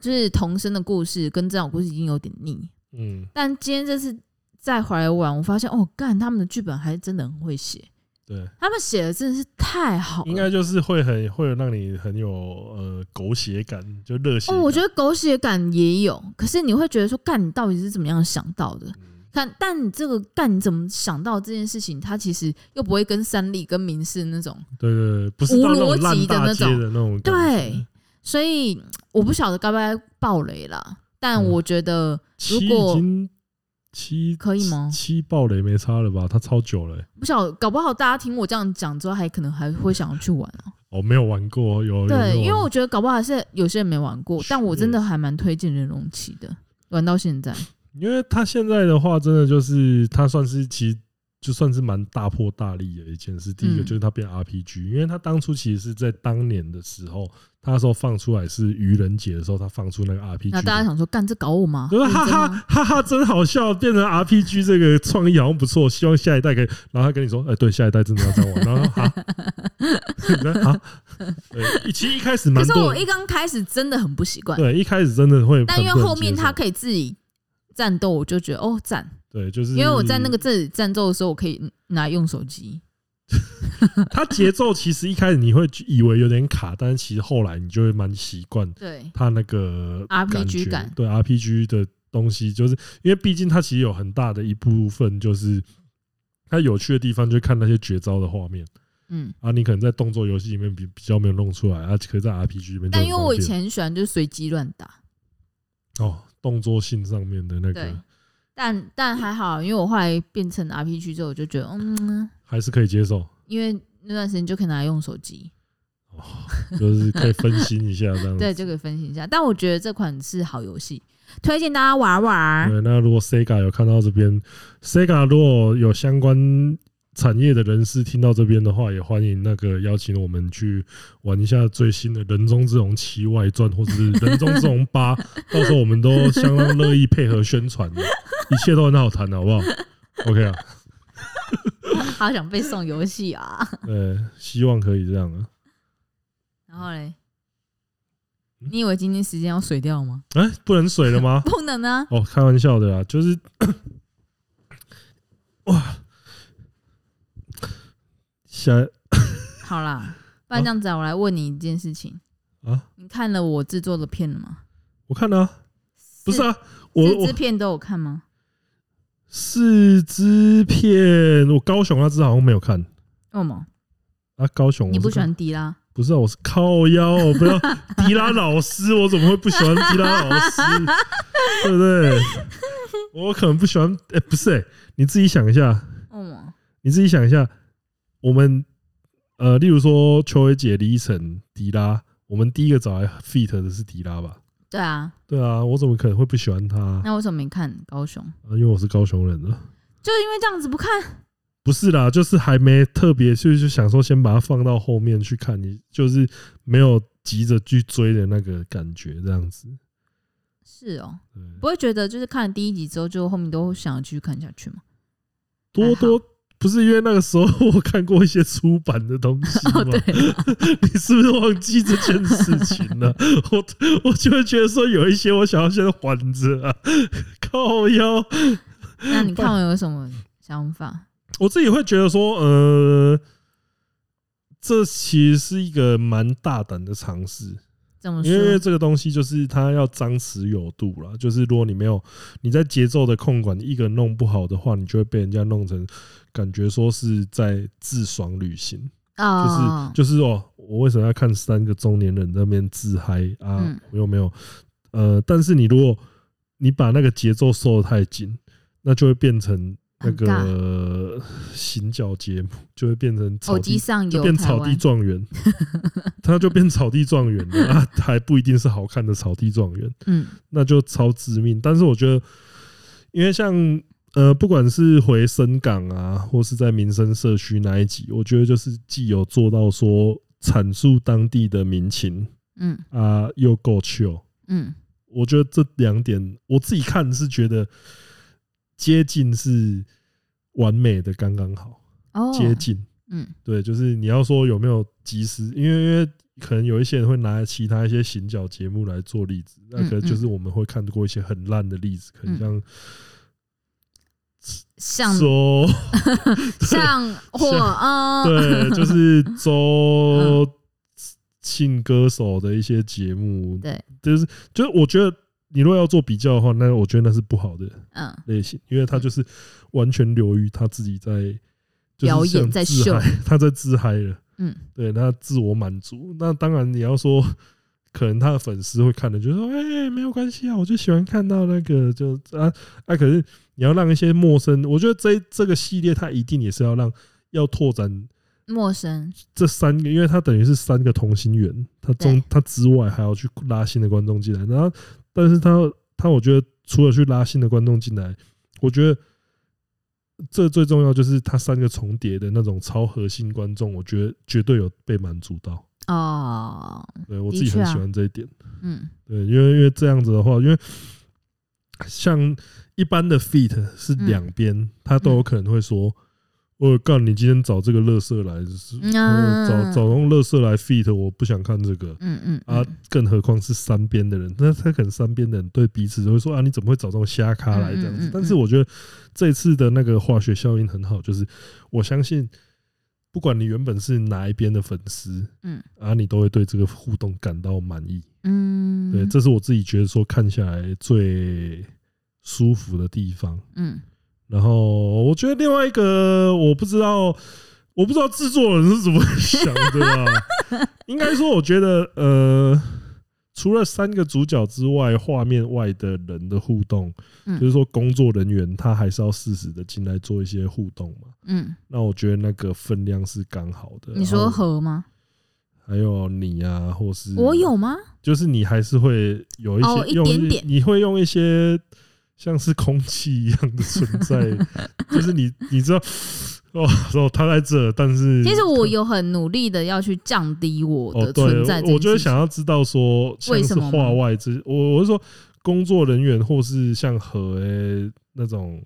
就是童声的故事跟这种故事已经有点腻。嗯，但今天这次再回来玩，我发现哦，干他们的剧本还真的很会写。对，他们写的真的是太好了，应该就是会很会让你很有呃狗血感，就热血。哦，我觉得狗血感也有，可是你会觉得说，干你到底是怎么样想到的？嗯看，但你这个，干你怎么想到这件事情？它其实又不会跟三立、跟民视那种对对对，不是无逻辑的那种，那种对。所以我不晓得该不该爆雷了，但我觉得如果七可以吗？七爆雷没差了吧？它超久了，不晓得，搞不好大家听我这样讲之后，还可能还会想要去玩啊。哦，没有玩过，有对，因为我觉得搞不好还是有些人没玩过，但我真的还蛮推荐《人龙奇》的，玩到现在。因为他现在的话，真的就是他算是其实就算是蛮大破大立的一件事。第一个就是他变 RPG，因为他当初其实是在当年的时候，他说放出来是愚人节的时候，他放出那个 RPG。那大家想说，干这搞我吗？*laughs* 哈哈哈哈，真好笑，变成 RPG 这个创意好像不错，希望下一代可以。然后他跟你说，哎，对，下一代真的要这样玩。然后好，好，对，其实一开始蛮多，可是我一刚开始真的很不习惯。对，一开始真的会，但因为后面他可以自己。战斗我就觉得哦赞，对，就是因为我在那个这里战斗的时候，我可以拿来用手机。*laughs* 它节奏其实一开始你会以为有点卡，但是其实后来你就会蛮习惯。对，它那个 RPG 感，对 RPG 的东西，就是因为毕竟它其实有很大的一部分就是它有趣的地方，就看那些绝招的画面。嗯，啊，你可能在动作游戏里面比比较没有弄出来，啊，可以在 RPG 里面。但因为我以前很喜欢就是随机乱打。哦。动作性上面的那个，但但还好，因为我后来变成 RPG 之后，我就觉得嗯，还是可以接受。因为那段时间就可以拿来用手机，哦，就是可以分心一下这样。*laughs* 对，就可以分心一下。但我觉得这款是好游戏，推荐大家玩玩。对，那如果 Sega 有看到这边，Sega 如果有相关。产业的人士听到这边的话，也欢迎那个邀请我们去玩一下最新的《人中之龙七外传》或者是《人中之龙八》，到时候我们都相当乐意配合宣传的，一切都很好谈的，好不好？*laughs* OK 啊，好想被送游戏啊！对，希望可以这样啊。*laughs* 然后嘞，你以为今天时间要水掉吗？哎，不能水了吗？*laughs* 不能啊！哦，开玩笑的啊，就是 *coughs* 哇。下好啦，不然这样子啊，我来问你一件事情啊，你看了我制作的片了吗？我看了啊，不是啊，我四支片都有看吗？四支片，我高雄那支好像没有看。为什么？啊，高雄，你不喜欢迪拉？不是啊，我是靠腰，我不要 *laughs* 迪拉老师，我怎么会不喜欢迪拉老师？*laughs* 对不对？我可能不喜欢，哎，不是哎，你自己想一下，嗯，你自己想一下。我们呃，例如说邱伟杰、李晨、迪拉，我们第一个找来 feat 的是迪拉吧？对啊，对啊，我怎么可能会不喜欢他？那为什么没看高雄？啊，因为我是高雄人了。就因为这样子不看？不是啦，就是还没特别，就是想说先把它放到后面去看，你就是没有急着去追的那个感觉，这样子。是哦，不会觉得就是看了第一集之后，就后面都想要继续看下去吗？多多。不是因为那个时候我看过一些出版的东西吗？*laughs* 你是不是忘记这件事情了？*laughs* 我我就会觉得说有一些我想要先缓着啊，*laughs* 靠腰。那你看我有什么想法？我自己会觉得说，呃，这其实是一个蛮大胆的尝试。因为这个东西就是它要张弛有度啦，就是如果你没有你在节奏的控管，你一个人弄不好的话，你就会被人家弄成感觉说是在自爽旅行，就是就是哦，我为什么要看三个中年人在那边自嗨啊？我又没有呃，但是你如果你把那个节奏收的太紧，那就会变成。那个行脚节目就会变成草地，就变草地状元，*laughs* 他就变草地状元了啊，还不一定是好看的草地状元，嗯，那就超致命。但是我觉得，因为像呃，不管是回深港啊，或是在民生社区那一集，我觉得就是既有做到说阐述当地的民情，嗯。啊，又够 chill，嗯，我觉得这两点我自己看是觉得。接近是完美的，刚刚好。哦。接近，嗯，对，就是你要说有没有及时，因为因为可能有一些人会拿其他一些行脚节目来做例子，那可能就是我们会看过一些很烂的例子，可能像 *laughs* 像周像或啊，对，就是周庆歌手的一些节目，对，就是就是我觉得你如果要做比较的话，那我觉得那是不好的类型，因为他就是完全流于他自己在表演在秀，*laughs* 他在自嗨了。嗯，对，那自我满足，那当然你要说，可能他的粉丝会看的，就是说，哎、欸，没有关系啊，我就喜欢看到那个，就啊啊，可是你要让一些陌生，我觉得这这个系列他一定也是要让要拓展陌生。这三个，因为他等于是三个同心圆，他中他之外还要去拉新的观众进来，然后，但是他他我觉得除了去拉新的观众进来，我觉得。这最重要就是他三个重叠的那种超核心观众，我觉得绝对有被满足到哦。对我自己很喜欢这一点，嗯，对，因为因为这样子的话，因为像一般的 feat 是两边，他都有可能会说。我告诉你，今天找这个乐色来，就是找找用乐色来 feat，我不想看这个。嗯嗯啊，更何况是三边的人，那他可能三边的人对彼此都会说啊，你怎么会找这种瞎咖来这样子？但是我觉得这次的那个化学效应很好，就是我相信，不管你原本是哪一边的粉丝，嗯，啊，你都会对这个互动感到满意。嗯，对，这是我自己觉得说看下来最舒服的地方。嗯。然后我觉得另外一个我不知道，我不知道制作人是怎么想的啊。应该说，我觉得呃，除了三个主角之外，画面外的人的互动，就是说工作人员他还是要适时的进来做一些互动嘛。嗯，那我觉得那个分量是刚好的。你说和吗？还有你啊，或是我有吗？就是你还是会有一些用，你会用一些。像是空气一样的存在，就是你，*laughs* 你知道，哦，哦，他在这，但是其实我有很努力的要去降低我的存在。我就是想要知道说，像是话外之，我我是说工作人员或是像和诶那种，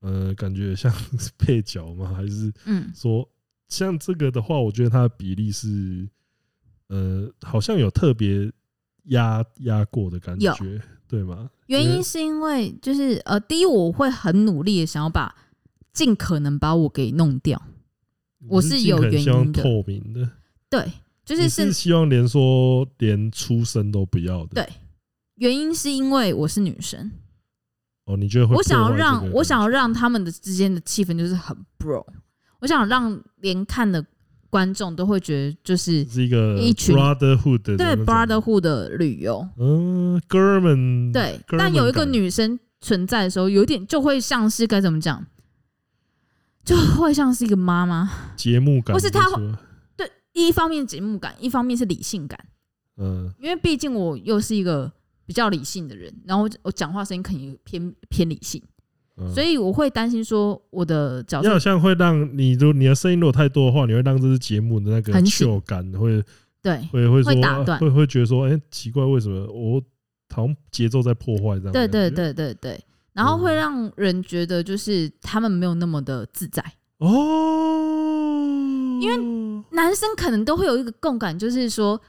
呃，感觉像配角吗？还是嗯，说像这个的话，我觉得它的比例是，呃，好像有特别压压过的感觉。对吗？原因是因为就是呃，第一我会很努力的想要把尽可能把我给弄掉，我是有原因的。透明的，对，就是是希望连说连出生都不要的。对，原因是因为我是女生。哦，你觉得会？我想要让我想要让他们的之间的气氛就是很 bro，我想让连看的。观众都会觉得就是是一个一群 brotherhood 的对 brotherhood 的旅游，嗯，哥们对，但有一个女生存在的时候，有点就会像是该怎么讲，就会像是一个妈妈。节目感，不是她对，一方面节目感，一方面是理性感，嗯，因为毕竟我又是一个比较理性的人，然后我讲话声音肯定偏偏理性。所以我会担心说，我的角色好像会让你，如果你的声音如果太多的话，你会让这支节目的那个秀感会对会会说打断，会会觉得说，哎，奇怪，为什么我好像节奏在破坏这样？对对对对对，然后会让人觉得就是他们没有那么的自在。哦，因为男生可能都会有一个共感，就是说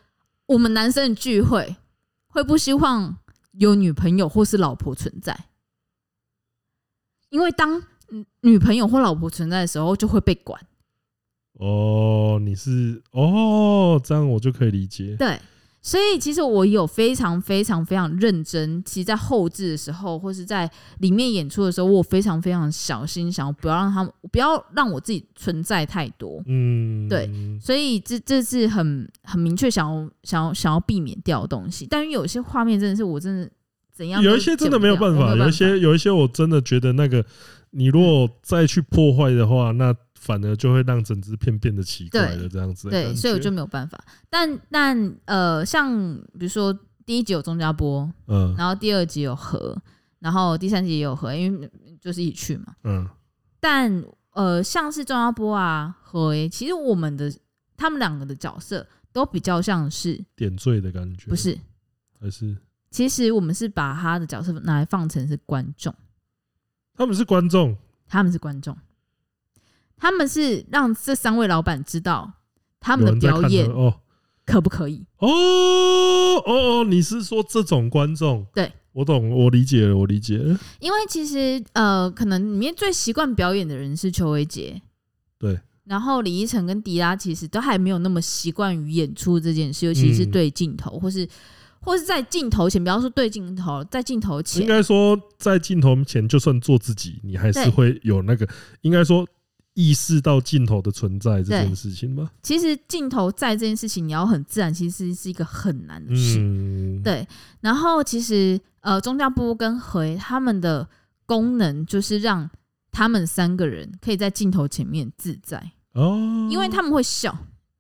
我们男生的聚会会不希望有女朋友或是老婆存在。因为当女朋友或老婆存在的时候，就会被管。哦，你是哦，这样我就可以理解。对，所以其实我有非常非常非常认真。其实，在后置的时候，或是在里面演出的时候，我非常非常小心，想要不要让他们，不要让我自己存在太多。嗯，对。所以这这是很很明确，想要想要想要避免掉的东西。但是有些画面真的是我真的。怎样？有一些真的没有办法，有一些有一些我真的觉得那个，你如果再去破坏的话，那反而就会让整支片变得奇怪了，这样子。对，所以我就没有办法。但但呃，像比如说第一集有钟家波，嗯，然后第二集有和，然后第三集也有和，因为就是一起去嘛，嗯。但呃，像是钟家波啊和，其实我们的他们两个的角色都比较像是点缀的感觉，不是？还是？其实我们是把他的角色拿来放成是观众，他们是观众，他们是观众，他们是让这三位老板知道他们的表演哦，可不可以？哦哦哦，你是说这种观众？对，我懂，我理解了，我理解了。因为其实呃，可能里面最习惯表演的人是邱维杰，对。然后李依晨跟迪拉其实都还没有那么习惯于演出这件事，尤其是对镜头，嗯、或是或是在镜头前，不要说对镜头，在镜头前，应该说在镜头前，就算做自己，你还是会有那个，应该说意识到镜头的存在这件事情吧。其实镜头在这件事情，你要很自然，其实是一个很难的事。嗯、对。然后其实呃，钟佳波跟回他们的功能就是让。他们三个人可以在镜头前面自在哦，因为他们会笑，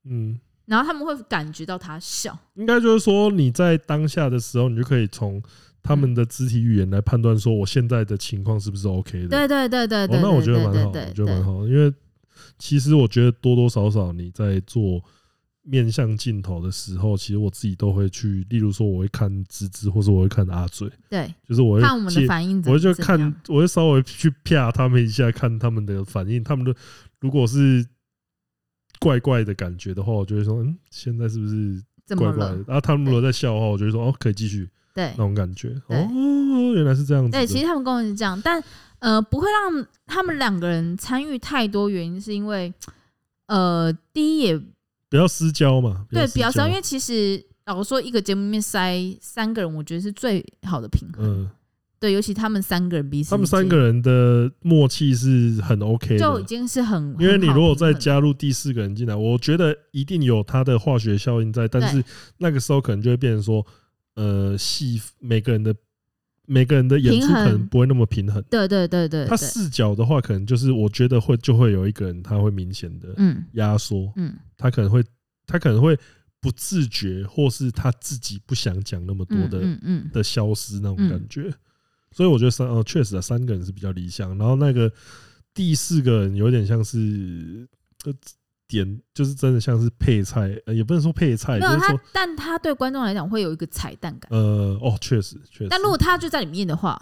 嗯，然后他们会感觉到他笑。应该就是说，你在当下的时候，你就可以从他们的肢体语言来判断说，我现在的情况是不是 OK 的。对对对对对，那我觉得蛮好，我觉得蛮好，因为其实我觉得多多少少你在做。面向镜头的时候，其实我自己都会去，例如说，我会看芝芝，或者我会看阿嘴，对，就是我会看我们的反应，我就看，我会稍微去啪他们一下，看他们的反应。他们的如果是怪怪的感觉的话，我就会说，嗯，现在是不是怪怪的？然后他们如果在笑的话，我就会说，哦，可以继续，对，那种感觉。哦，原来是这样子。对，其实他们跟我是这样，但呃，不会让他们两个人参与太多，原因是因为，呃，第一也。不要私交嘛，对，比较私交，因为其实老实说，一个节目里面塞三个人，我觉得是最好的平衡。嗯，对，尤其他们三个人彼此，他们三个人的默契是很 OK 的，就已经是很。因为你如果再加入第四个人进来，我觉得一定有他的化学效应在，但是那个时候可能就会变成说，呃，戏每个人的。每个人的演出可能不会那么平衡，对对对对。他视角的话，可能就是我觉得会就会有一个人他会明显的嗯压缩，嗯，他可能会他可能会不自觉，或是他自己不想讲那么多的嗯嗯的消失那种感觉。所以我觉得三哦确实啊，三个人是比较理想，然后那个第四个人有点像是呃点就是真的像是配菜，呃，也不能说配菜，没有他，但他对观众来讲会有一个彩蛋感。呃，哦，确实确实。但如果他就在里面的话，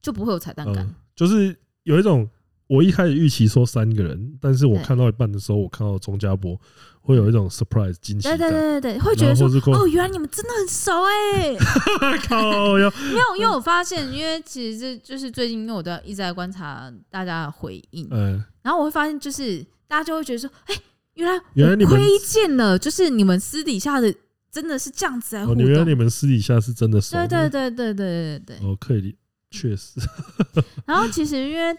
就不会有彩蛋感。就是有一种，我一开始预期说三个人，但是我看到一半的时候，我看到钟家博，会有一种 surprise 惊喜。对对对对对，会觉得说，哦，原来你们真的很熟哎。*laughs* 靠，没有，因为我发现，因为其实这就是最近，因为我都一直在观察大家的回应，嗯，然后我会发现就是。大家就会觉得说：“哎，原来原来你们推荐了，就是你们私底下的真的是这样子来互动。原来你们私底下是真的熟。对对对对对对对。哦，可以，确实。*laughs* 然后其实因为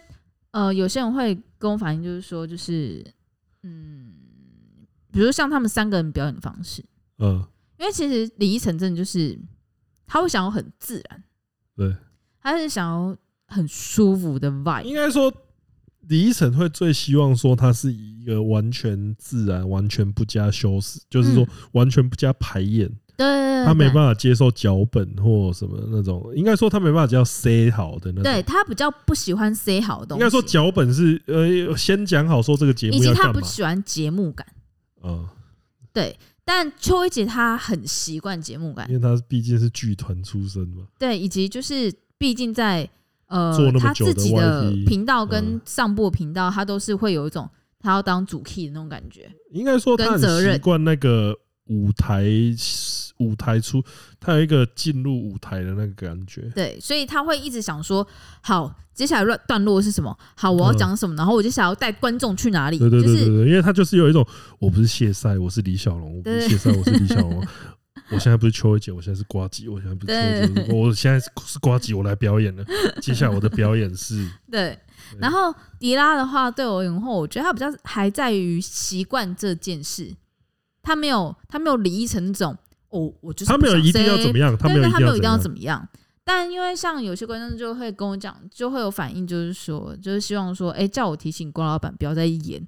呃，有些人会跟我反映，就是说，就是嗯，比如像他们三个人表演的方式，嗯，因为其实李依晨真的就是他会想要很自然，对，他是想要很舒服的 vibe，应该说。李依晨会最希望说他是一个完全自然、完全不加修饰，就是说完全不加排演。对，他没办法接受脚本或什么那种，应该说他没办法接受塞好的那种。对，他比较不喜欢塞好的东西。应该说脚本是呃先讲好说这个节目，以及他不喜欢节目感。嗯，对。但邱威杰他很习惯节目感，因为她毕竟是剧团出身嘛。对，以及就是毕竟在。呃，他自己的频道跟上部频道，他都是会有一种他要当主 key 的那种感觉。应该说他很习惯那个舞台舞台出，他有一个进入舞台的那个感觉。对，所以他会一直想说，好，接下来段段落是什么？好，我要讲什么？然后我就想要带观众去哪里？对对对对对，因为他就是有一种，我不是谢赛，我是李小龙，我不是谢赛，我是李小龙。*laughs* 我现在不是邱伟杰，我现在是瓜吉。我现在不是邱姐，我现在是瓜吉，我来表演了。接下来我的表演是，*laughs* 对。然后迪拉的话，对我以后，我觉得他比较还在于习惯这件事。他没有，他没有李依晨那种，哦，我就是他没有一定要怎么样，他没有一定要怎么样。但因为像有些观众就会跟我讲，就会有反应，就是说，就是希望说，哎，叫我提醒郭老板不要再演，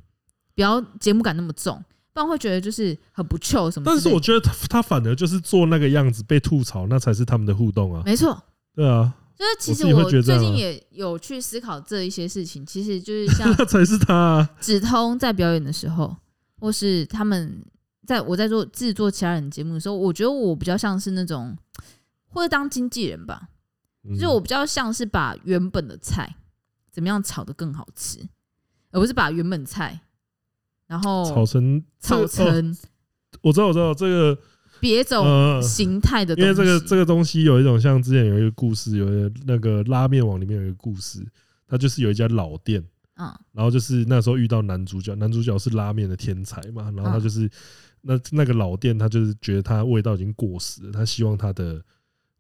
不要节目感那么重。不然会觉得就是很不臭什么，但是我觉得他他反而就是做那个样子被吐槽，那才是他们的互动啊。没错，对啊，就是其实我最近也有去思考这一些事情，其实就是 *laughs* 像那才是他指通在表演的时候，或是他们在我在做制作其他人节目的时候，我觉得我比较像是那种或者当经纪人吧，就是我比较像是把原本的菜怎么样炒得更好吃，而不是把原本菜。然后炒成炒成我知道，我知道这个别种形态的东西，因为这个这个东西有一种像之前有一个故事，有那个拉面网里面有一个故事，它就是有一家老店，嗯，然后就是那时候遇到男主角，男主角是拉面的天才嘛，然后他就是那那个老店，他就是觉得他味道已经过时了，他希望他的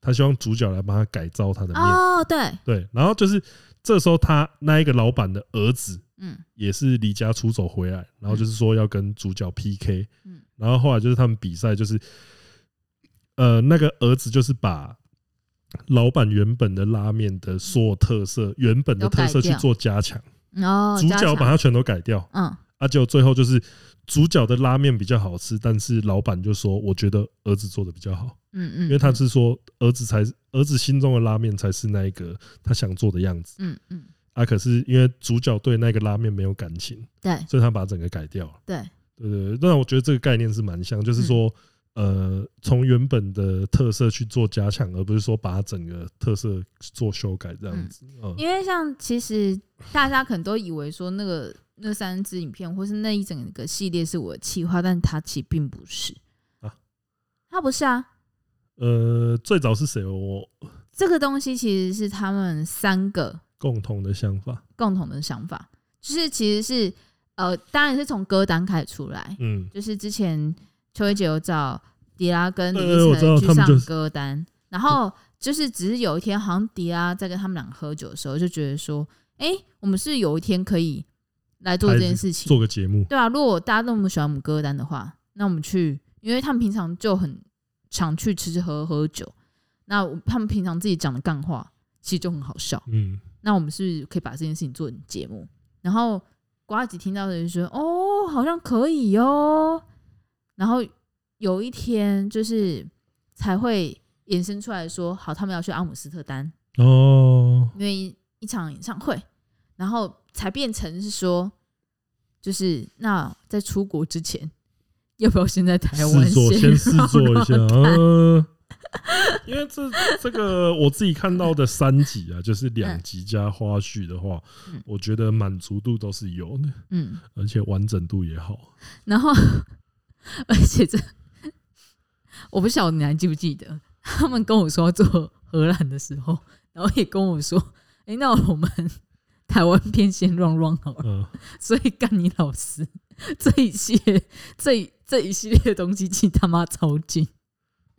他希望主角来帮他改造他的面，哦，对。对，然后就是这时候他那一个老板的儿子。嗯，也是离家出走回来，然后就是说要跟主角 PK，嗯，然后后来就是他们比赛，就是呃，那个儿子就是把老板原本的拉面的所有特色，原本的特色去做加强，哦，主角把它全都改掉，嗯，啊，结果最后就是主角的拉面比较好吃，但是老板就说，我觉得儿子做的比较好，嗯嗯，因为他是说儿子才儿子心中的拉面才是那一个他想做的样子，嗯嗯。啊，可是因为主角对那个拉面没有感情，对，所以他把整个改掉了。对，对对，那我觉得这个概念是蛮像，就是说，呃，从原本的特色去做加强，而不是说把整个特色做修改这样子。因为像其实大家可能都以为说那个那三支影片或是那一整个系列是我的企划，但他其实并不是啊，他不是啊。呃，最早是谁？我这个东西其实是他们三个。共同的想法，共同的想法，就是其实是呃，当然是从歌单开始出来，嗯，就是之前秋薇姐有找迪拉跟李依晨去上歌单，然后就是只是有一天，好像迪拉在跟他们俩喝酒的时候，就觉得说，哎，我们是有一天可以来做这件事情，做个节目，对啊，如果大家那么喜欢我们歌单的话，那我们去，因为他们平常就很常去吃吃喝喝酒，那他们平常自己讲的干话，其实就很好笑，嗯。那我们是不是可以把这件事情做成节目？然后瓜子听到的人说：“哦，好像可以哦。”然后有一天就是才会衍生出来说：“好，他们要去阿姆斯特丹哦，因为一场演唱会。”然后才变成是说，就是那在出国之前，要不要先在台湾先试做一下？呃 *laughs* 因为这这个我自己看到的三集啊，就是两集加花絮的话，我觉得满足度都是有的，嗯，而且完整度也好。然后，而且这我不晓得你还记不记得，他们跟我说要做荷兰的时候，然后也跟我说，哎，那我们台湾片先 run run 好了。所以干你老师 *laughs* 这一系列这这一系列的东西，其实他妈超近。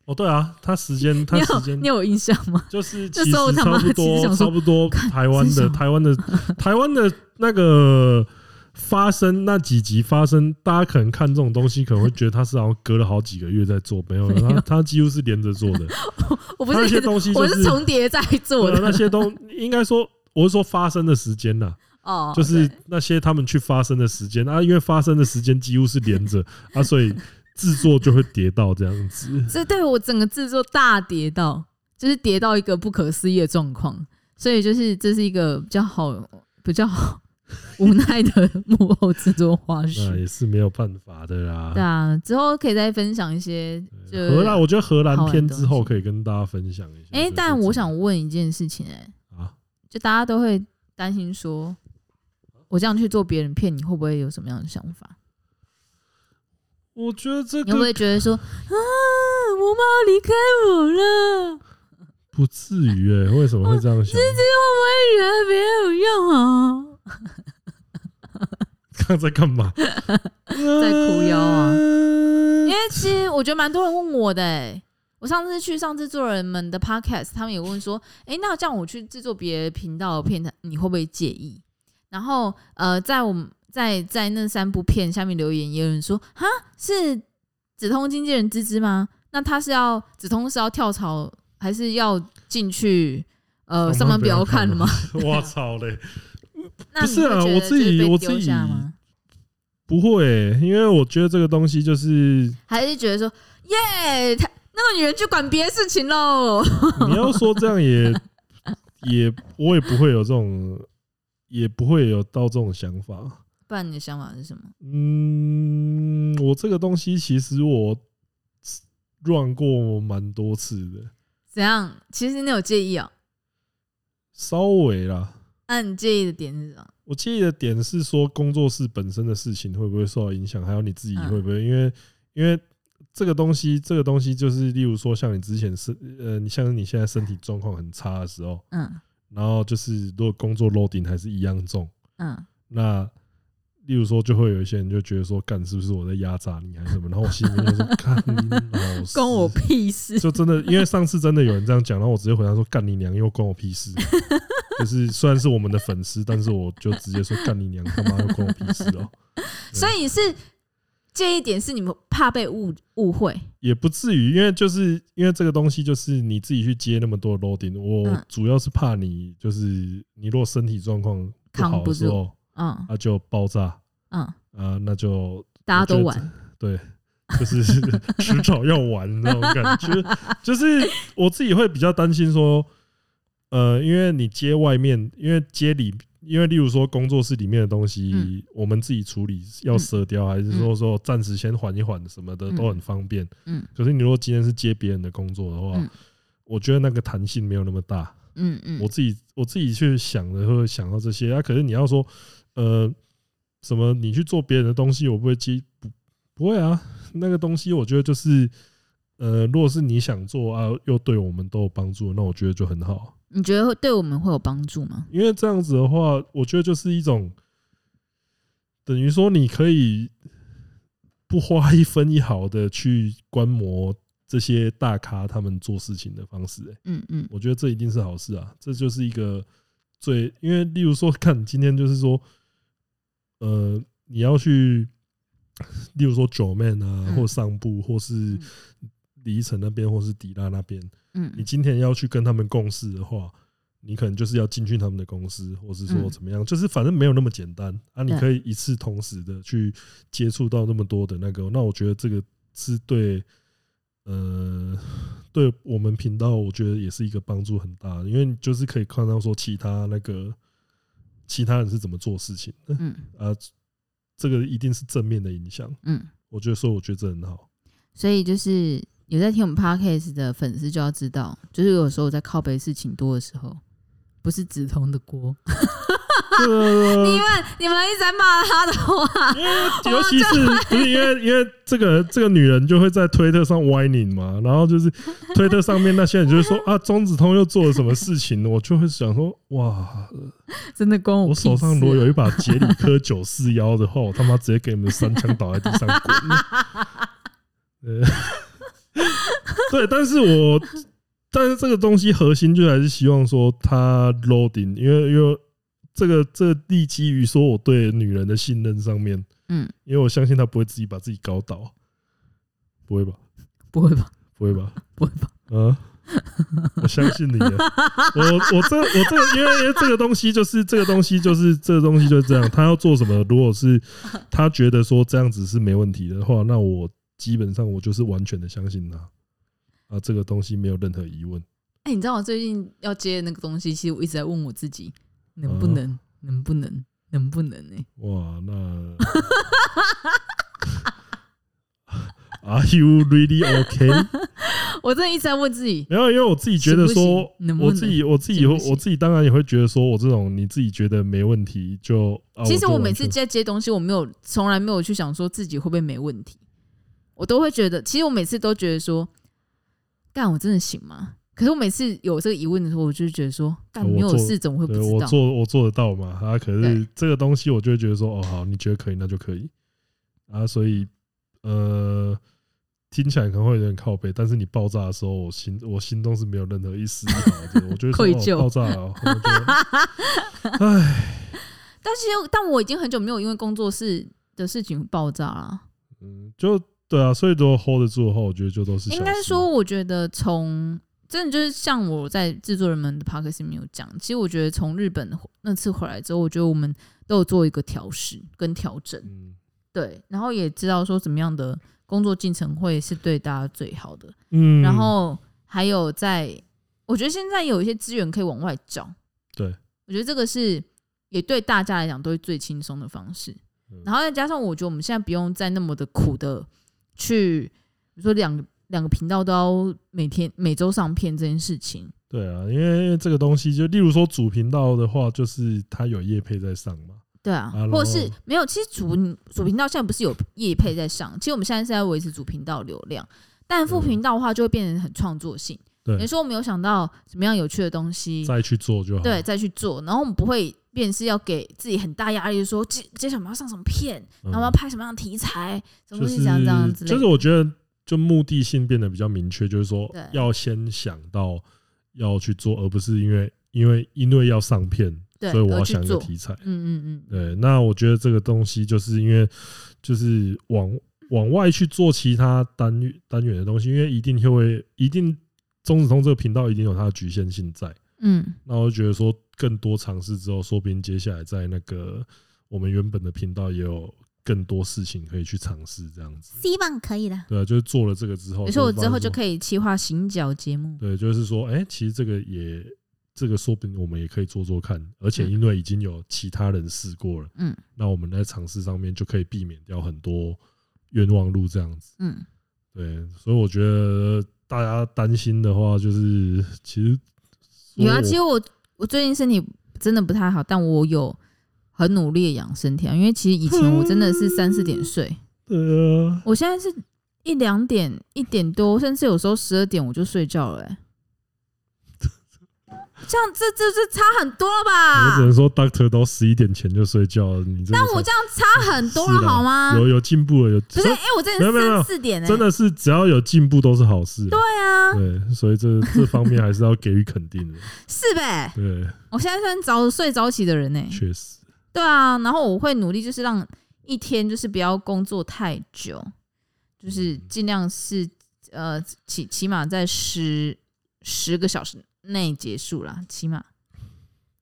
哦，对啊，他时间，他时间，你有印象吗？就是其实差不多，差不多台湾的台湾的 *laughs* 台湾的那个发生那几集发生，大家可能看这种东西，可能会觉得他是好像隔了好几个月在做，没有，他他几乎是连着做的。*laughs* 我不是那些东西，我是重叠在做的。那些都应该说，我是说发生的时间呐，哦，就是那些他们去发生的时间啊，因为发生的时间几乎是连着啊，所以。制作就会跌到这样子，这对我整个制作大跌到，就是跌到一个不可思议的状况，所以就是这是一个比较好、比较好 *laughs* 无奈的幕后制作花絮，那也是没有办法的啦。对啊，之后可以再分享一些。荷兰，我觉得荷兰片之后可以跟大家分享一下。哎，但我想问一件事情，哎，啊，就大家都会担心说，我这样去做别人骗，你会不会有什么样的想法？我觉得这个，你会不会觉得说 *laughs* 啊，我妈离开我了？不至于哎、欸，为什么会这样想？自己会不会觉得没有用啊？*laughs* 刚在干嘛？在哭腰啊！因为其实我觉得蛮多人问我的、欸，我上次去上制作人们的 podcast，他们也问说，哎、欸，那这样我去制作别的频道的片，你会不会介意？然后呃，在我们。在在那三部片下面留言，也有人说：“哈，是紫通经纪人芝芝吗？那他是要紫通是要跳槽，还是要进去？呃，上班不要看了吗？” *laughs* 我操嘞！*laughs* 不是啊，我自己我自己不会、欸，因为我觉得这个东西就是还是觉得说，耶，他那个女人去管别的事情喽。*laughs* 你要说这样也 *laughs* 也，我也不会有这种，也不会有到这种想法。不然你的想法是什么？嗯，我这个东西其实我 run 过蛮多次的。怎样？其实你有介意啊、喔？稍微啦。那你介意的点是什么？我介意的点是说工作室本身的事情会不会受到影响，还有你自己会不会？因为因为这个东西，这个东西就是，例如说，像你之前是呃，你像你现在身体状况很差的时候，嗯，然后就是如果工作 loading 还是一样重，嗯，那例如说，就会有一些人就觉得说，干是不是我在压榨你还是什么？然后我心里面就说，*laughs* 干你老师，关我屁事！就真的，因为上次真的有人这样讲，然后我直接回答说，干你娘，又关我屁事。*laughs* 就是虽然是我们的粉丝，但是我就直接说，干你娘，他妈又关我屁事哦。*laughs* 所以是。这一点是你们怕被误误会，也不至于，因为就是因为这个东西就是你自己去接那么多 loading，我主要是怕你就是你如果身体状况不好的时候，嗯，那就爆炸，嗯。啊，那就大家都玩，对，就是迟早要玩那种感觉，*laughs* 就是我自己会比较担心说，呃，因为你接外面，因为接里。因为，例如说工作室里面的东西，我们自己处理要舍掉，还是说说暂时先缓一缓什么的，都很方便。嗯。可是你如果今天是接别人的工作的话，我觉得那个弹性没有那么大。嗯嗯。我自己我自己去想的会想到这些啊。可是你要说，呃，什么你去做别人的东西，我不会接，不不会啊。那个东西我觉得就是，呃，如果是你想做啊，又对我们都有帮助，那我觉得就很好。你觉得会对我们会有帮助吗？因为这样子的话，我觉得就是一种等于说，你可以不花一分一毫的去观摩这些大咖他们做事情的方式。欸，嗯嗯，我觉得这一定是好事啊！这就是一个最，因为例如说，看今天就是说，呃，你要去，例如说九 man 啊，或上部，或是。李依晨那边，或是迪拉那边，嗯，你今天要去跟他们共事的话，你可能就是要进去他们的公司，或是说怎么样，就是反正没有那么简单。啊！你可以一次同时的去接触到那么多的那个，那我觉得这个是对，呃，对我们频道，我觉得也是一个帮助很大的，因为你就是可以看到说其他那个其他人是怎么做事情的，嗯。*laughs* 啊，这个一定是正面的影响，嗯，我觉得说，我觉得这很好，所以就是。有在听我们 podcast 的粉丝就要知道，就是有时候在靠背事情多的时候，不是梓潼的锅。*laughs* 你们你们一直在骂他的话，因为尤其是不是因为因为这个这个女人就会在推特上 whining 嘛，然后就是推特上面那些人就会说 *laughs* 啊，钟子通又做了什么事情，我就会想说哇，*laughs* 真的关我，我手上如果有一把杰里科九四幺的话，我他妈直接给你们三枪倒在地上滚。呃。*laughs* 对，但是我，但是这个东西核心就还是希望说他 loading，因为因为这个这立基于说我对女人的信任上面，嗯，因为我相信他不会自己把自己搞倒，不会吧？不会吧？不会吧？*laughs* 不会吧？啊，我相信你的，我我这我这个因为因为这个东西就是这个东西就是这个东西就是这样，他要做什么，如果是他觉得说这样子是没问题的话，那我。基本上我就是完全的相信他啊，这个东西没有任何疑问。哎，你知道我最近要接的那个东西，其实我一直在问我自己，能不能，能不能，能不能呢？哇，那 *laughs* Are you really okay？*laughs* 我真的一直在问自己，没有，因为我自己觉得说，我自己，我自己，我自己当然也会觉得说，我这种你自己觉得没问题，就其实我每次接接东西，我没有从来没有去想说自己会不会没问题。我都会觉得，其实我每次都觉得说，干我真的行吗？可是我每次有这个疑问的时候，我就觉得说，干没有事怎么会不知道？我做我做得到嘛？啊，可是这个东西，我就会觉得说，哦，好，你觉得可以，那就可以啊。所以，呃，听起来可能会有点靠背，但是你爆炸的时候，我心我心中是没有任何一丝一毫的，我觉得愧疚爆炸了。哎，*laughs* 但是但我已经很久没有因为工作室的事情爆炸了。嗯，就。对啊，所以如果 hold 得住的话，我觉得就都是应该说，我觉得从真的就是像我在制作人们的 podcast 里面有讲，其实我觉得从日本那次回来之后，我觉得我们都有做一个调试跟调整，对，然后也知道说怎么样的工作进程会是对大家最好的，嗯，然后还有在，我觉得现在有一些资源可以往外找，对，我觉得这个是也对大家来讲都是最轻松的方式，然后再加上我觉得我们现在不用再那么的苦的。去，比如说两两个频道都要每天每周上片这件事情。对啊，因为这个东西就例如说主频道的话，就是它有业配在上嘛。对啊，或者是没有。其实主主频道现在不是有业配在上，其实我们现在是在维持主频道流量，但副频道的话就会变成很创作性。对，你说我们有想到什么样有趣的东西，再去做就好。对，再去做，然后我们不会变是要给自己很大压力，说接接下来我们要上什么片，然后我要拍什么样的题材，什么东西这样这样子。就是我觉得，就目的性变得比较明确，就是说要先想到要去做，而不是因为因为因为要上片，所以我要想一个题材。嗯嗯嗯。对，那我觉得这个东西就是因为就是往往外去做其他单单元的东西，因为一定会一定。中子通这个频道一定有它的局限性在，嗯，那我就觉得说更多尝试之后，说不定接下来在那个我们原本的频道也有更多事情可以去尝试，这样子，希望可以的。对啊，就是做了这个之后，比如说我之后就可以企划行脚节目。对，就是说，哎，其实这个也，这个说不定我们也可以做做看，而且因为已经有其他人试过了，嗯，那我们在尝试上面就可以避免掉很多冤枉路，这样子，嗯，对，所以我觉得。大家担心的话，就是其实有啊。其实我我最近身体真的不太好，但我有很努力的养身体啊。因为其实以前我真的是三四点睡，对啊。我现在是一两点、一点多，甚至有时候十二点我就睡觉了，欸。这样这这这差很多了吧？我只能说，Doctor 都十一点前就睡觉了，你但我这样差很多了好吗？有有进步了，有不是？哎，我真的三四点，真的是只要有进步都是好事。对啊，对，所以这这方面还是要给予肯定的。是呗？对，我现在算早睡早起的人呢。确实。对啊，然后我会努力，就是让一天就是不要工作太久，就是尽量是呃起起码在十十个小时。内结束了，起码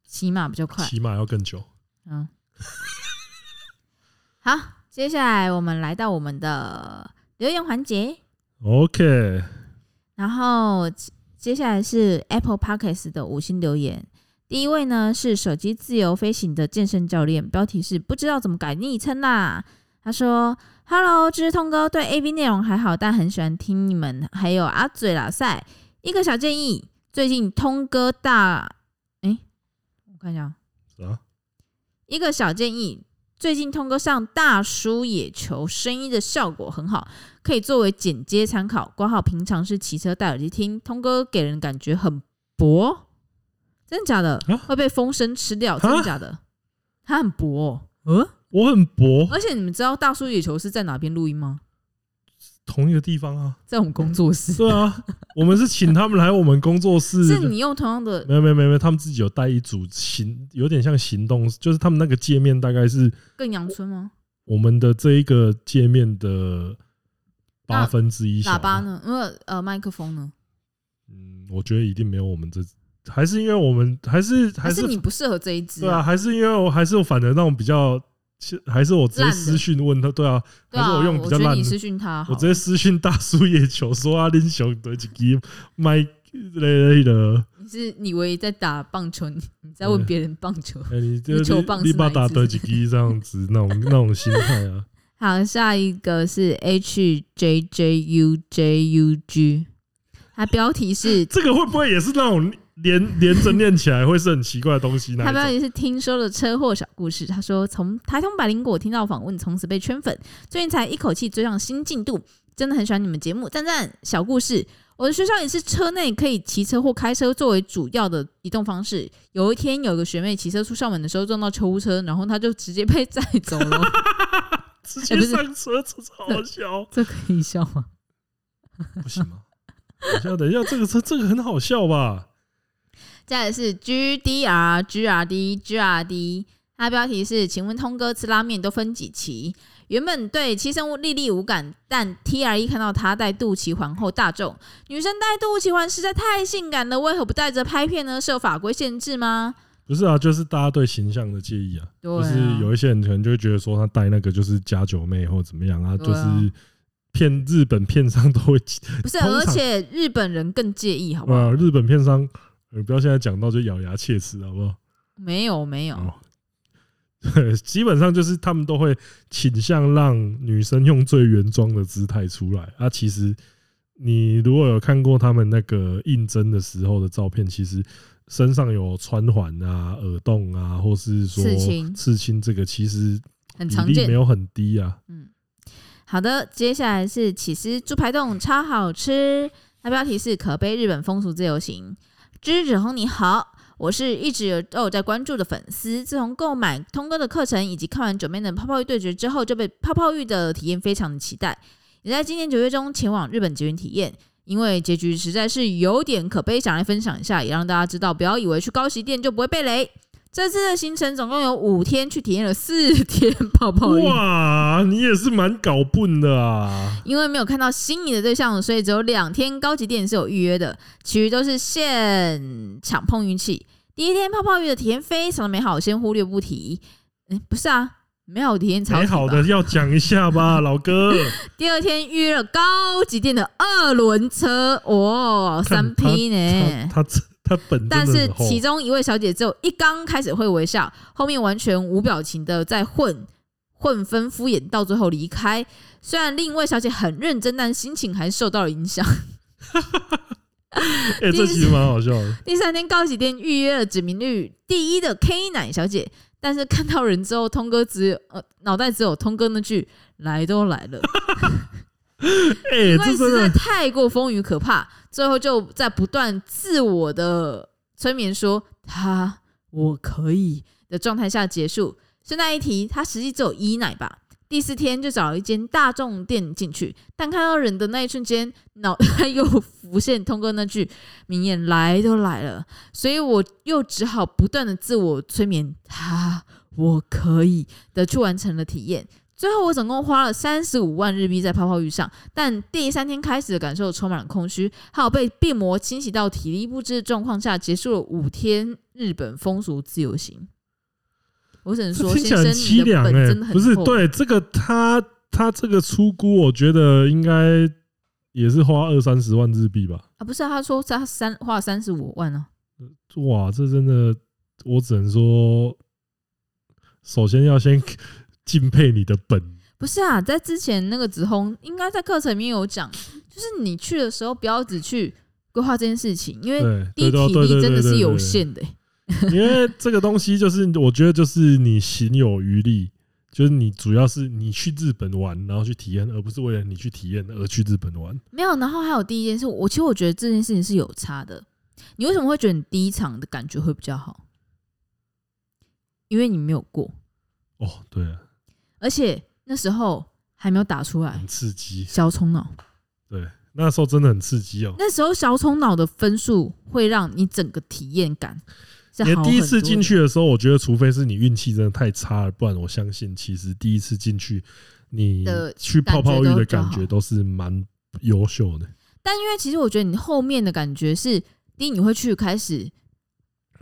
起码比较快，起码要更久。嗯，*laughs* 好，接下来我们来到我们的留言环节。OK，然后接下来是 Apple Podcast 的五星留言。第一位呢是手机自由飞行的健身教练，标题是不知道怎么改昵称啦。他说：“Hello，知通哥对 AV 内容还好，但很喜欢听你们，还有阿嘴老赛。一个小建议。”最近通哥大，哎、欸，我看一下，啊，一个小建议，最近通哥上大叔野球，声音的效果很好，可以作为剪接参考。括号平常是骑车戴耳机听，通哥给人感觉很薄，真的假的？会被风声吃掉？真的假的？他很薄，嗯，我很薄，而且你们知道大叔野球是在哪边录音吗？同一个地方啊，在我们工作室。对啊，我们是请他们来我们工作室。是你用同样的？没有没有没有，他们自己有带一组行，有点像行动，就是他们那个界面大概是更阳春吗？我们的这一个界面的八分之一。喇叭呢？因为呃，麦克风呢？嗯，我觉得一定没有我们这，还是因为我们还是还是你不适合这一支。对啊，还是因为我还是我反而那种比较。还是我直接私讯问他，对啊，还是我用比较烂。你私讯他，我直接私讯大叔野球说阿林熊得几个麦类类的。你是你唯一在打棒球，你在问别人棒球？*laughs* 哎，你这你把打得几个这样子，那种那种心态啊。*laughs* 好，下一个是 H J J U J U G，它标题是 *laughs* 这个会不会也是那种？连 *laughs* 连着念起来会是很奇怪的东西。他标题是听说了车祸小故事。他说从台通百灵果听到访问，从此被圈粉，最近才一口气追上新进度，真的很喜欢你们节目。赞赞小故事，我的学校也是车内可以骑车或开车作为主要的移动方式。有一天，有个学妹骑车出校门的时候撞到救护车，然后她就直接被载走了。直接上车，这好笑，这可以笑吗？不行吗？等一下，等一下，这个车这个很好笑吧？接下来是 G D R G R D G R D，它标题是：请问通哥吃拉面都分几期？原本对七生丽丽无感，但 T R E 看到她戴肚脐环后大众，女生戴肚脐环实在太性感了，为何不戴着拍片呢？是有法规限制吗？不是啊，就是大家对形象的介意啊。就是有一些人可能就会觉得说她戴那个就是假九妹或怎么样啊，就是骗日本片商都会不是，而且日本人更介意，好不好？日本片商。你不要现在讲到就咬牙切齿，好不好？没有没有，对，*laughs* 基本上就是他们都会倾向让女生用最原装的姿态出来。啊，其实你如果有看过他们那个应征的时候的照片，其实身上有穿环啊、耳洞啊，或是说刺青，刺青这个其实很常见，没有很低啊。嗯，好的，接下来是起司猪排冻，超好吃。它标题是可悲日本风俗自由行。知子红你好，我是一直都有在关注的粉丝。自从购买通哥的课程以及看完九妹的泡泡浴对决之后，就被泡泡浴的体验非常的期待，也在今年九月中前往日本结缘体验。因为结局实在是有点可悲，想来分享一下，也让大家知道，不要以为去高级店就不会被雷。这次的行程总共有五天，去体验了四天泡泡浴。哇，你也是蛮搞笨的啊！因为没有看到心仪的对象，所以只有两天高级店是有预约的，其余都是现场碰运气。第一天泡泡浴的体验非常的美好，先忽略不提。哎，不是啊。美好体验，超好的要讲一下吧，*laughs* 老哥。第二天预约了高级店的二轮车，哦，三 P 呢？他他，他本，但是其中一位小姐只有一刚开始会微笑，后面完全无表情的在混混分敷衍，到最后离开。虽然另一位小姐很认真，但心情还是受到了影响。哎，*laughs* 这其实蛮好笑的。第三天高级店预约了指名率第一的 K 奶小姐。但是看到人之后，通哥只有呃脑袋只有通哥那句“来都来了”，*laughs* 欸、*laughs* 因为实在太过风雨可怕，最后就在不断自我的催眠说“他我可以”的状态下结束。顺带一提，他实际只有一奶吧。第四天就找了一间大众店进去，但看到人的那一瞬间，脑 *laughs* 袋又浮现通哥那句名言：“来都来了。”所以我又只好不断的自我催眠，他我可以的去完成了体验。最后我总共花了三十五万日币在泡泡浴上，但第三天开始的感受充满了空虚，还有被病魔侵袭到体力不支的状况下，结束了五天日本风俗自由行。我只能说，听起来很凄凉哎，不是对这个他他这个出估，我觉得应该也是花二三十万日币吧？啊，不是，他说他三花了三十五万呢。哇，这真的，我只能说，首先要先敬佩你的本。不是啊，在之前那个子红应该在课程里面有讲，*coughs* 就是你去的时候不要只去规划这件事情，因为第一体力真的是有限的。因为这个东西就是，我觉得就是你行有余力，就是你主要是你去日本玩，然后去体验，而不是为了你去体验而去日本玩。没有，然后还有第一件事，我其实我觉得这件事情是有差的。你为什么会觉得你第一场的感觉会比较好？因为你没有过。哦，对啊。而且那时候还没有打出来，很刺激。小冲脑。对，那时候真的很刺激哦。那时候小冲脑的分数会让你整个体验感。你第一次进去的时候，我觉得除非是你运气真的太差了，不然我相信其实第一次进去，你去泡泡浴的感觉都是蛮优秀的。但因为其实我觉得你后面的感觉是，第一你会去开始，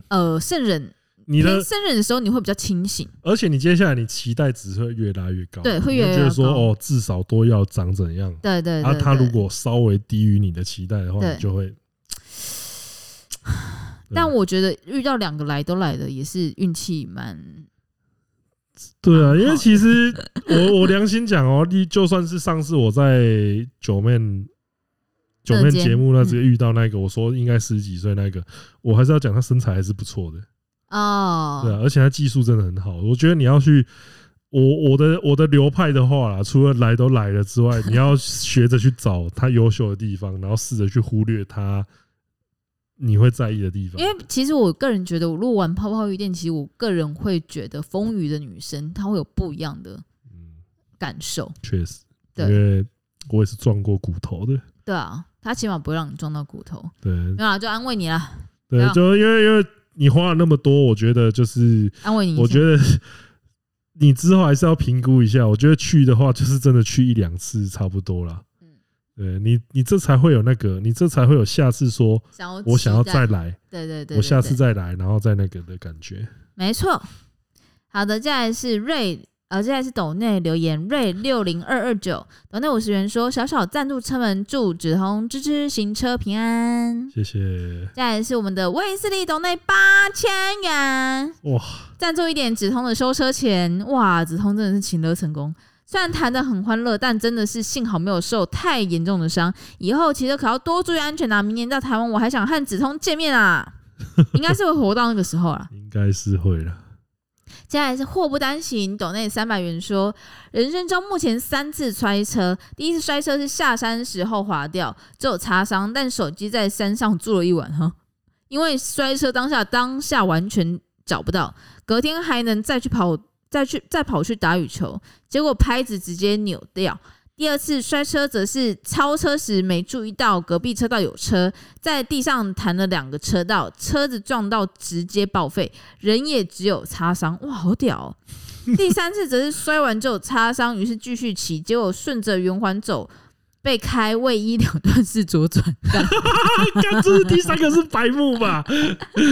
呃，胜忍，你的生日的时候你会比较清醒，而且你接下来你期待值会越拉越高，对，会越来越高。就是说哦，至少都要长怎样？对对，啊，他如果稍微低于你的期待的话，你就会。*sighs* 但我觉得遇到两个来都来的也是运气蛮。对啊，因为其实我我良心讲哦，*laughs* 你就算是上次我在九妹九妹节目那直接遇到那个，我说应该十几岁那个，我还是要讲他身材还是不错的哦。对啊，而且他技术真的很好。我觉得你要去我我的我的流派的话啦，除了来都来了之外，你要学着去找他优秀的地方，然后试着去忽略他。你会在意的地方，因为其实我个人觉得，我如果玩泡泡浴店，其实我个人会觉得风雨的女生她会有不一样的感受。确实，对因为我也是撞过骨头的。对啊，她起码不会让你撞到骨头。对，没有啊，就安慰你啦。对，就因为因为你花了那么多，我觉得就是安慰你。我觉得 *laughs* 你之后还是要评估一下。我觉得去的话，就是真的去一两次差不多了。对你，你这才会有那个，你这才会有下次说，我想要再来，对对对，我下次再来，然后再那个的感觉。没错，好的，接下来是瑞，呃，接下来是斗内留言瑞六零二二九，斗内五十元说小小赞助车门，祝子红支持行车平安，谢谢。接下来是我们的威斯利斗内八千元，哇，赞助一点子通的修车钱，哇，子通真的是请了成功。虽然谈的很欢乐，但真的是幸好没有受太严重的伤。以后骑车可要多注意安全啊！明年到台湾，我还想和子通见面啊！应该是会活到那个时候啊，应该是会了。接下来是祸不单行，抖内三百元说，人生中目前三次摔车，第一次摔车是下山时候滑掉，只有擦伤，但手机在山上住了一晚哈，因为摔车当下当下完全找不到，隔天还能再去跑，再去再跑去打羽球，结果拍子直接扭掉。第二次摔车则是超车时没注意到隔壁车道有车，在地上弹了两个车道，车子撞到直接报废，人也只有擦伤。哇，好屌哦！*laughs* 第三次则是摔完之后擦伤，于是继续骑，结果顺着圆环走。被开位一两段式左转，*laughs* 刚这是第三个是白目吧？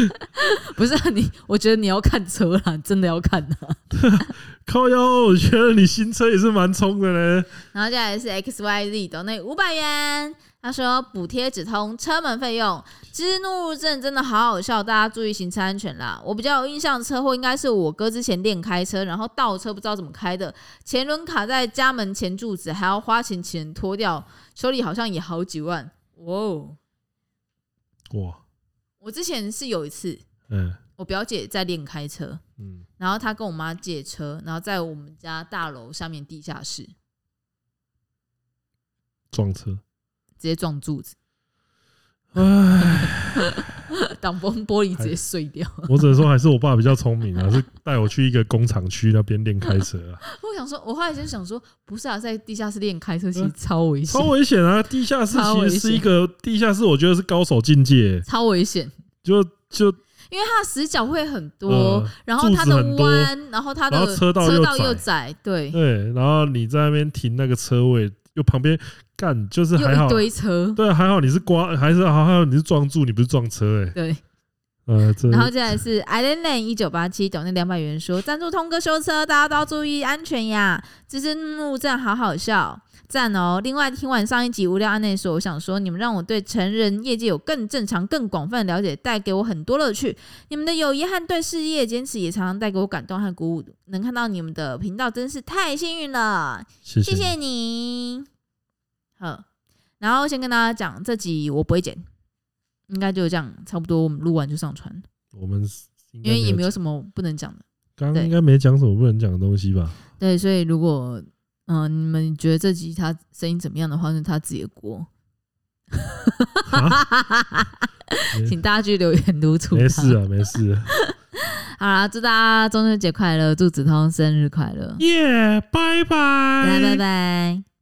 *laughs* 不是、啊、你，我觉得你要看车啦，真的要看的。*laughs* 靠腰，我觉得你新车也是蛮冲的嘞。然后接下来是 X Y Z 的那五百元。他说补贴只通车门费用，其实怒路症真的好好笑，大家注意行车安全啦。我比较有印象的车祸应该是我哥之前练开车，然后倒车不知道怎么开的，前轮卡在家门前柱子，还要花钱请人拖掉，修理好像也好几万。哇哇！我之前是有一次，嗯，我表姐在练开车，嗯，然后她跟我妈借车，然后在我们家大楼下面地下室撞车。直接撞柱子，唉，*laughs* 挡风玻璃直接碎掉。我只能说，还是我爸比较聪明啊，*laughs* 是带我去一个工厂区那边练开车啊。我想说，我后来就想说，不是啊，在地下室练开车其实超危险，超危险啊！地下室其实是一个地下室，我觉得是高手境界，超危险。就就因为它的死角会很多，然后它的弯，然后它的车道又窄，对对，然后你在那边停那个车位。就旁边干，就是还好，一堆车，对，还好你是刮，还是还好你是撞柱，你不是撞车哎、欸。对，呃，然后接下来是 Island Lane 一九八七，抖那两百元说赞助通哥修车，大家都要注意安全呀。这是怒赞，好好笑，赞哦。另外听完上一集无聊案内说，我想说你们让我对成人业界有更正常、更广泛的了解，带给我很多乐趣。你们的友谊和对事业坚持也常常带给我感动和鼓舞。能看到你们的频道真是太幸运了，谢谢，谢谢你。好，然后先跟大家讲，这集我不会剪，应该就这样，差不多我们录完就上传。我们因为也没有什么不能讲的，刚刚应该没讲什么不能讲的东西吧？对，所以如果嗯、呃、你们觉得这集他声音怎么样的话，是他自己的锅。啊、*laughs* 请大家去留言督促。没事啊，没事。*laughs* 好啦，祝大家中秋节快乐，祝子通生日快乐。耶，拜拜，拜拜拜。